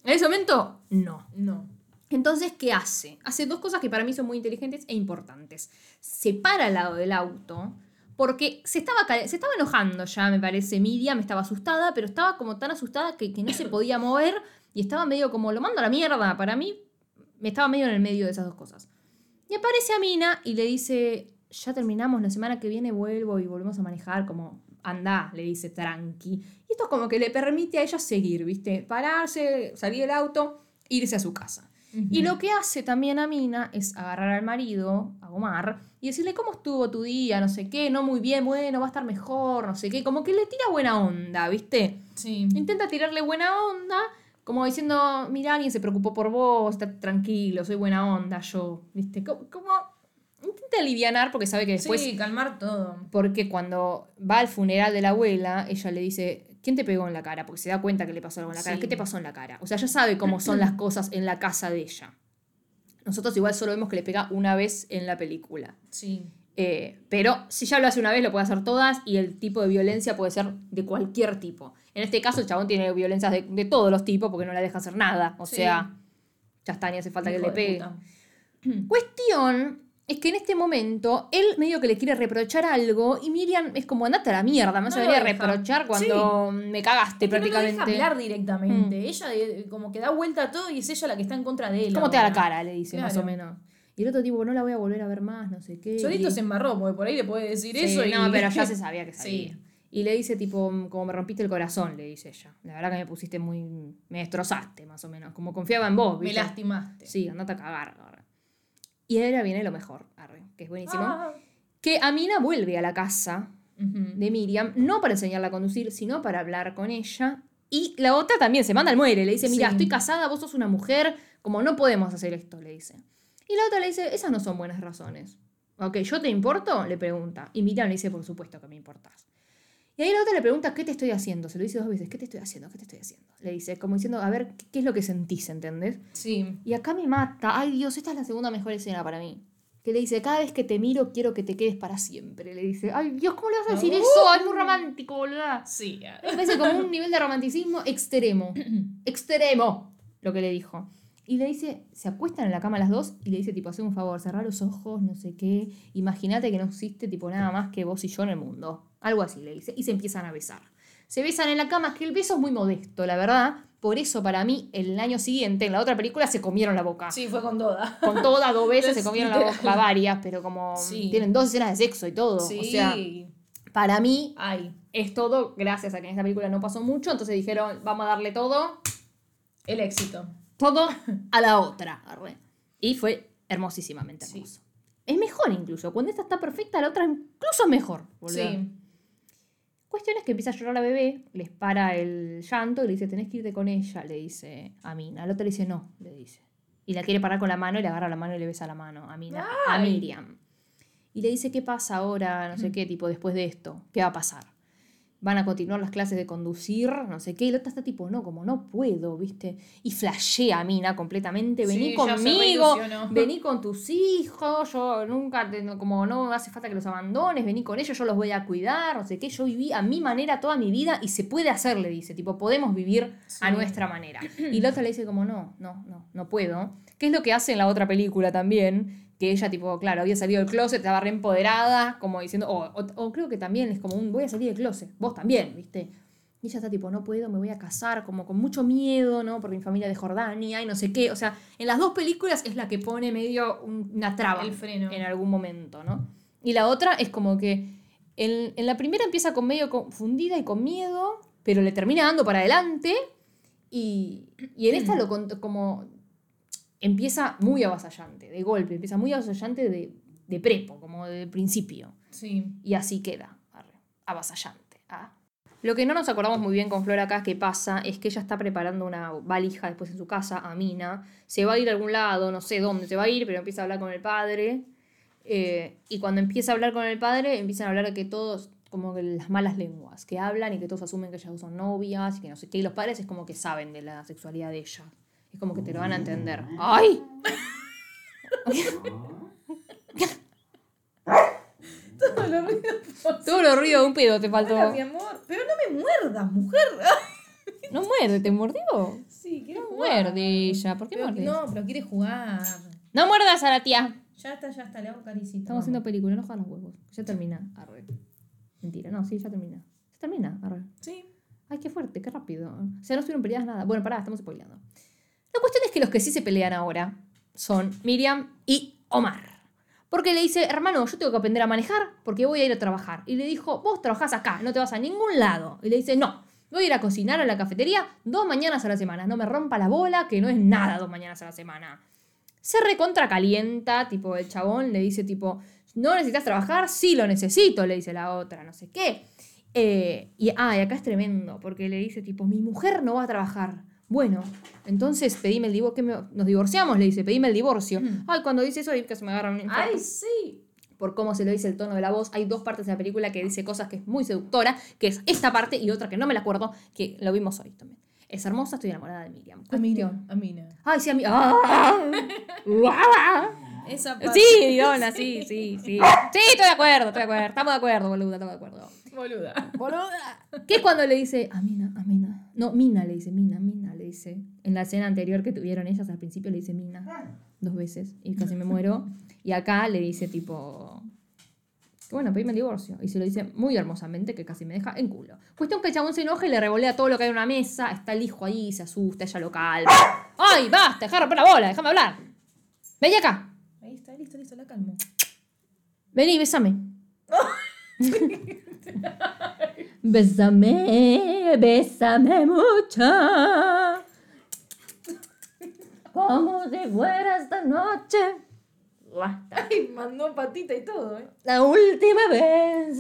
En ese momento, no. No. Entonces, ¿qué hace? Hace dos cosas que para mí son muy inteligentes e importantes. Se para al lado del auto porque se estaba, se estaba enojando ya, me parece, Miriam, estaba asustada, pero estaba como tan asustada que, no se podía mover y estaba medio como, lo mando a la mierda. Para mí, me estaba medio en el medio de esas dos cosas. Y aparece Amina y le dice, ya terminamos, la semana que viene vuelvo y volvemos a manejar, como, anda, le dice tranqui. Y esto como que le permite a ella seguir, ¿viste? Pararse, salir del auto, irse a su casa. Y lo que hace también Amina es agarrar al marido, a Omar, y decirle, ¿cómo estuvo tu día? No sé qué, no muy bien, bueno, va a estar mejor, no sé qué. Como que le tira buena onda, ¿viste? Sí. Intenta tirarle buena onda, como diciendo, mira, alguien se preocupó por vos, está tranquilo, soy buena onda, yo, ¿viste? Como, como intenta alivianar porque sabe que después, sí, calmar todo. porque cuando va al funeral de la abuela, ella le dice, ¿quién te pegó en la cara? Porque se da cuenta que le pasó algo en la cara. Sí. ¿Qué te pasó en la cara? O sea, ya sabe cómo son las cosas en la casa de ella. Nosotros igual solo vemos que le pega una vez en la película. Sí. Eh, pero si ya lo hace una vez, lo puede hacer todas y el tipo de violencia puede ser de cualquier tipo. En este caso, el chabón tiene violencias de, de todos los tipos porque no la deja hacer nada. O Sí. sea, ya está, ni hace falta que le pegue. Cuestión es que en este momento él medio que le quiere reprochar algo y Miriam es como andate a la mierda, me No a lo venir a deja. reprochar cuando me cagaste Es que no lo prácticamente. deja hablar directamente. Ella eh, como que da vuelta a todo y es ella la que está en contra de él. ¿Cómo te da la cara? Le dice más o menos. Y el otro tipo, no la voy a volver a ver más, no sé qué. Solito y- se embarró, porque por ahí le puede decir Sí, eso y... No, pero ya se sabía que sabía. Sí. Y le dice, tipo, como me rompiste el corazón, le dice ella. La verdad que me pusiste muy. Me destrozaste, más o menos. Como confiaba en vos, Me ¿viste? lastimaste. Sí, andate a cagar. Y ahora viene lo mejor, arre, que es buenísimo. Ah. Que Amina vuelve a la casa de Miriam, no para enseñarla a conducir, sino para hablar con ella. Y la otra también se manda al muere, le dice, mira, Sí. estoy casada, vos sos una mujer, como no podemos hacer esto, le dice. Y la otra le dice, esas no son buenas razones. Ok, ¿yo te importo? Le pregunta. Y Miriam le dice, por supuesto que me importas. Y ahí la otra le pregunta, ¿qué te estoy haciendo? Se lo dice dos veces, ¿qué te estoy haciendo? ¿Qué te estoy haciendo? Le dice, como diciendo, a ver, ¿qué- ¿qué es lo que sentís? ¿Entendés? Sí. Y acá me mata. Ay, Dios, esta es la segunda mejor escena para mí. Que le dice, cada vez que te miro, quiero que te quedes para siempre. Le dice, ay, Dios, ¿cómo le vas a decir eso? Es muy romántico, boluda. Sí. Me parece como un nivel de romanticismo extremo. extremo, lo que le dijo. Y le dice, se acuestan en la cama las dos y le dice, tipo, haz un favor, cerrar los ojos, no sé qué. Imagínate que no existe, tipo, nada más que vos y yo en el mundo. Algo así le dice. Y se empiezan a besar. Se besan en la cama, que el beso es muy modesto, la verdad. Por eso, para mí, el año siguiente, en la otra película, se comieron la boca. Sí, fue con Doda. Con todas dos veces se comieron la boca varias, pero como Sí. tienen dos escenas de sexo y todo. Sí. O sea, para mí Ay. es todo gracias a que en esta película no pasó mucho, entonces dijeron, vamos a darle todo, El éxito. todo a la otra. Y fue hermosísimamente Sí. hermoso. Es mejor incluso, cuando esta está perfecta, la otra incluso es mejor. Sí. Cuestión es que empieza a llorar la bebé, les para el llanto y le dice, tenés que irte con ella, le dice a Mina. La otra le dice, no, le dice. Y la quiere parar con la mano y le agarra la mano y le besa la mano a Mina, a. Miriam. Y le dice, ¿qué pasa ahora? No sé qué, tipo, después de esto, ¿qué va a pasar? Van a continuar las clases de conducir, no sé qué. Y la otra está tipo, no, como no puedo, ¿viste? Y flashea a Mina completamente. Vení Sí, conmigo, vení con tus hijos, yo nunca, te- como no hace falta que los abandones, vení con ellos, yo los voy a cuidar, no sé qué. Yo viví a mi manera toda mi vida y se puede hacer, le dice. Tipo, podemos vivir a nuestra manera. Y la otra le dice como, no, no, no, no puedo. ¿Qué es lo que hace en la otra película también? Que ella, tipo, claro, había salido del closet, estaba re empoderada, como diciendo, o, o- o creo que también es como un, voy a salir del closet, vos también, ¿viste? Y ella está tipo, no puedo, me voy a casar, como con mucho miedo, ¿no? Por mi familia de Jordania y no sé qué. O sea, en las dos películas es la que pone medio un- una traba El freno. en algún momento, ¿no? Y la otra es como que en, en la primera empieza con medio confundida y con miedo, pero le termina dando para adelante. Y, y en esta lo como empieza muy avasallante, de golpe, empieza muy avasallante de, de prepo, como de principio. Sí. Y así queda, arre, avasallante. ah. Lo que no nos acordamos muy bien con Flor acá que pasa es que ella está preparando una valija después en su casa, a Mina. Se va a ir a algún lado, no sé dónde se va a ir, pero empieza a hablar con el padre. Eh, y cuando empieza a hablar con el padre, empiezan a hablar de que todos, como que las malas lenguas, que hablan y que todos asumen que ellas son novias y que no sé qué. Y los padres es como que saben de la sexualidad de ella. Es como que te lo van a entender. ¡Ay! Todo lo ruido. Todo lo ruido de un pedo te faltó. Hola, mi amor. Pero no me muerdas, mujer. No muerde, ¿te mordió? Sí, quiere No jugar. muerde ella, ¿por qué Pero- muerde? No, pero quiere jugar. No muerdas a la tía. Ya está, ya está, le hago caricita. Estamos haciendo película, no jodas los huevos. Ya termina. Arre. Mentira, no, sí, ya termina. Ya termina, arre. Sí. Ay, qué fuerte, qué rápido. O sea, no estuvieron peleadas nada. Bueno, pará, estamos spoileando. La cuestión es que los que sí se pelean ahora son Miriam y Omar. Porque le dice, hermano, yo tengo que aprender a manejar porque voy a ir a trabajar. Y le dijo, vos trabajás acá, no te vas a ningún lado. Y le dice, no, voy a ir a cocinar a la cafetería dos mañanas a la semana. No me rompa la bola, que no es nada dos mañanas a la semana. Se recontra calienta, tipo, el chabón le dice, tipo, no necesitas trabajar, sí lo necesito, le dice la otra, no sé qué. Eh, y, ah, y acá es tremendo, porque le dice, tipo, mi mujer no va a trabajar. Bueno, entonces pedime el divorcio. Nos divorciamos, le dice, pedime el divorcio. Ay, cuando dice eso, ahí que se me agarra un infarto Ay, sí. por cómo se lo dice el tono de la voz. Hay dos partes de la película que dice cosas que es muy seductora, que es esta parte y otra que no me la acuerdo, que lo vimos hoy también. Es hermosa, estoy enamorada de Miriam. Amina. Cuestión. Amina. Ay, sí, a mí. ¡Ah! ¡Ah! Esa parte. Sí, Dona, sí, sí, sí. Sí, estoy de acuerdo, estoy de acuerdo. Estamos de acuerdo, boluda, estamos de acuerdo. Boluda. ¿Qué es cuando le dice Amina, Amina? No, Mina le dice, Mina, Mina dice. En la escena anterior que tuvieron ellas al principio le dice Mina dos veces y casi me muero. Y acá le dice tipo, que bueno, pedime el divorcio. Y se lo dice muy hermosamente que casi me deja en culo. Cuestión que el chabón se enoja y le revolea todo lo que hay en una mesa. Está el hijo ahí, se asusta, ella lo calma. ¡Ay, basta! Deja de romper la bola, déjame hablar. Vení acá. Ahí está, listo, listo, la calmo. Vení, bésame. Bésame, bésame mucho. Como si fuera esta noche. Ay, mandó patita y todo, ¿eh? La última vez.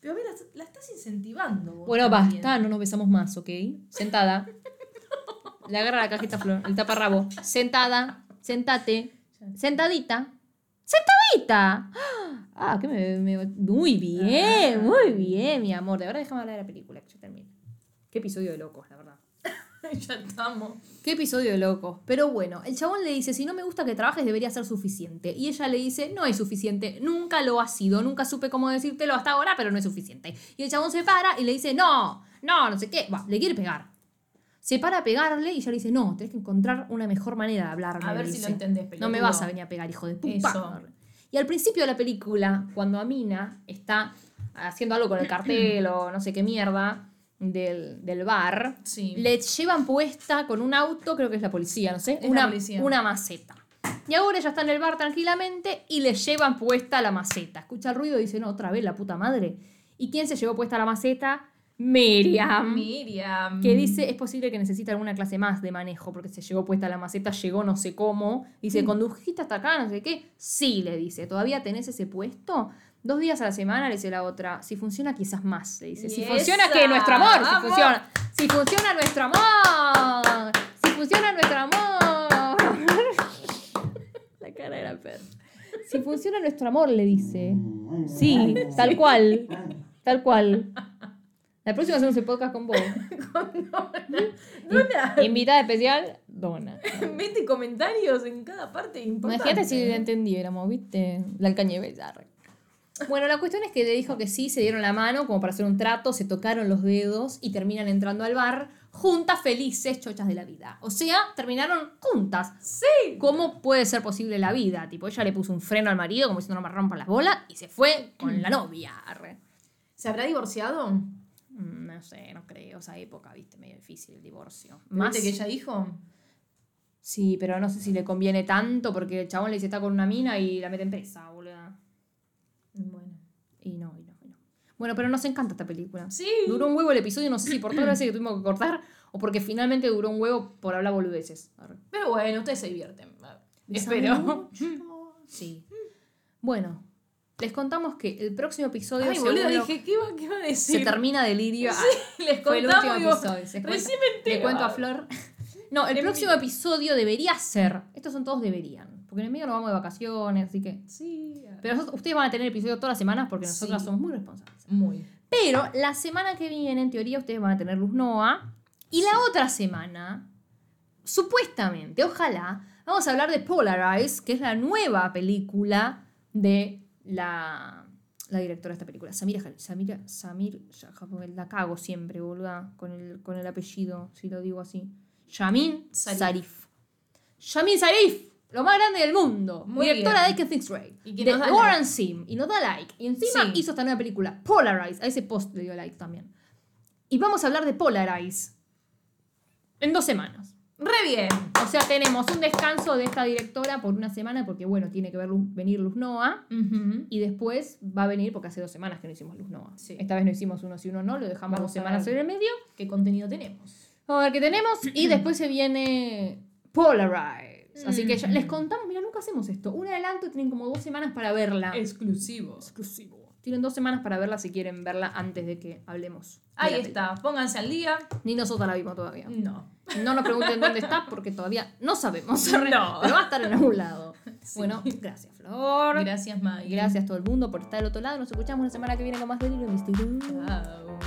Pero a ver, la, la estás incentivando. vos Bueno, también. basta, no nos besamos más, ¿ok? Sentada. Le agarra la cajita flor, el taparrabo. Sentada, sentate, sentadita, sentadita. Ah, que me, me- Muy bien, muy bien, mi amor. De verdad, déjame hablar de la película, que ya termine. Qué episodio de locos, la verdad. ya estamos. Qué episodio de locos. Pero bueno, el chabón le dice, si no me gusta que trabajes, debería ser suficiente. Y ella le dice, no es suficiente, nunca lo ha sido, nunca supe cómo decírtelo hasta ahora, pero no es suficiente. Y el chabón se para y le dice, no, no, no sé qué. Va, le quiere pegar. Se para a pegarle y ella le dice, no, tenés que encontrar una mejor manera de hablarme. A ver si lo entendés, No me pelotudo. vas a venir a pegar, hijo de puta. Y al principio de la película, cuando Amina está haciendo algo con el cartel o no sé qué mierda del, del bar, Sí. le llevan puesta con un auto, creo que es la policía, no sé, Es una, policía. una maceta. Y ahora ella está en el bar tranquilamente y le llevan puesta la maceta. Escucha el ruido y dice, no, otra vez la puta madre. ¿Y quién se llevó puesta la maceta? Miriam. Miriam. Que dice, es posible que necesite alguna clase más de manejo, porque se llegó puesta la maceta, llegó no sé cómo. Dice, ¿condujiste hasta acá? No sé qué. Sí, le dice, ¿todavía tenés ese puesto? Dos días a la semana, le dice la otra. Si funciona, quizás más, le dice. Si funciona, que nuestro amor, si funciona. Si funciona nuestro amor. Si funciona nuestro amor. la cara de la perra. Si funciona nuestro amor, le dice. Sí, tal cual. Tal cual. La próxima hacemos el podcast con vos. Dona, Invitada especial, Dona. mete comentarios en cada parte importante. Imagínate si le entendiéramos, ¿viste? La alcañeve. arre. Bueno, la cuestión es que le dijo que sí, se dieron la mano como para hacer un trato, se tocaron los dedos y terminan entrando al bar juntas, felices, chochas de la vida. O sea, terminaron juntas. Sí. ¿Cómo puede ser posible la vida? Tipo, ella le puso un freno al marido como diciendo no me rompan las bolas y se fue con la novia. ¿Se habrá divorciado? Mm, No sé, no creo. Esa época, viste, medio difícil el divorcio. Más ¿Viste que ella dijo? Sí, pero no sé si le conviene tanto porque el chabón le dice está con una mina y la mete en presa, boludo. Bueno. Y no, y no, y no. Bueno, pero nos encanta esta película. Sí. Duró un huevo el episodio, no sé si por todas las veces que tuvimos que cortar o porque finalmente duró un huevo por hablar boludeces. Pero bueno, ustedes se divierten. Espero. Sí. Bueno, les contamos que el próximo episodio Ay, boludo, dije, ¿qué iba, qué iba a decir? se termina Delirio. Ah, Les Fue el último contamos, episodio. Se recién. Le cuento a Flor. No, el próximo episodio debería ser. Estos son todos deberían. Porque en el medio nos vamos de vacaciones, así que. Sí. Pero nosotros- ustedes van a tener episodio todas las semanas porque nosotras Sí. somos muy responsables. Muy. Pero la semana que viene, en teoría, ustedes van a tener Luz Noa. Y la otra semana, supuestamente, ojalá, vamos a hablar de Polarize, que es la nueva película de la, la directora de esta película. Samira, Samira, Samir, la cago siempre, boluda, con el, con el apellido, si lo digo así. Yamin Sarif. Sarif. Yamin Sarif, lo más grande del mundo. Muy directora bien. de Can Think Straight. Y que de da Warren Sim. Y nos da like. Y encima Sí. hizo esta nueva película, Polarize. A ese post le dio like también. Y vamos a hablar de Polarize en dos semanas. Re bien. O sea, tenemos un descanso de esta directora por una semana porque, bueno, tiene que ver Luz- venir Luz Noa. Y después va a venir porque hace dos semanas que no hicimos Luz Noa. Sí. Esta vez no hicimos uno si uno no, lo dejamos Vamos dos semanas en el medio. ¿Qué contenido tenemos? Vamos a ver qué tenemos. Y después se viene Polarize. Así que ya les contamos, mira, nunca hacemos esto. Un adelanto tienen como dos semanas para verla. Exclusivo. exclusivo. Tienen dos semanas para verla si quieren verla antes de que hablemos. Ahí está. Pónganse al día. Ni nosotros la vimos todavía. No. No nos pregunten dónde está porque todavía no sabemos. No. Pero va a estar en algún lado. Bueno, gracias, Flor. Gracias, Maggie. Gracias a todo el mundo por estar del otro lado. Nos escuchamos la semana que viene con más Delirio Místico. Chao.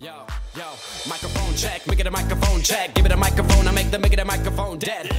Yo, yo, microphone check, make it a microphone check. Give it a microphone, I make the make it a microphone dead.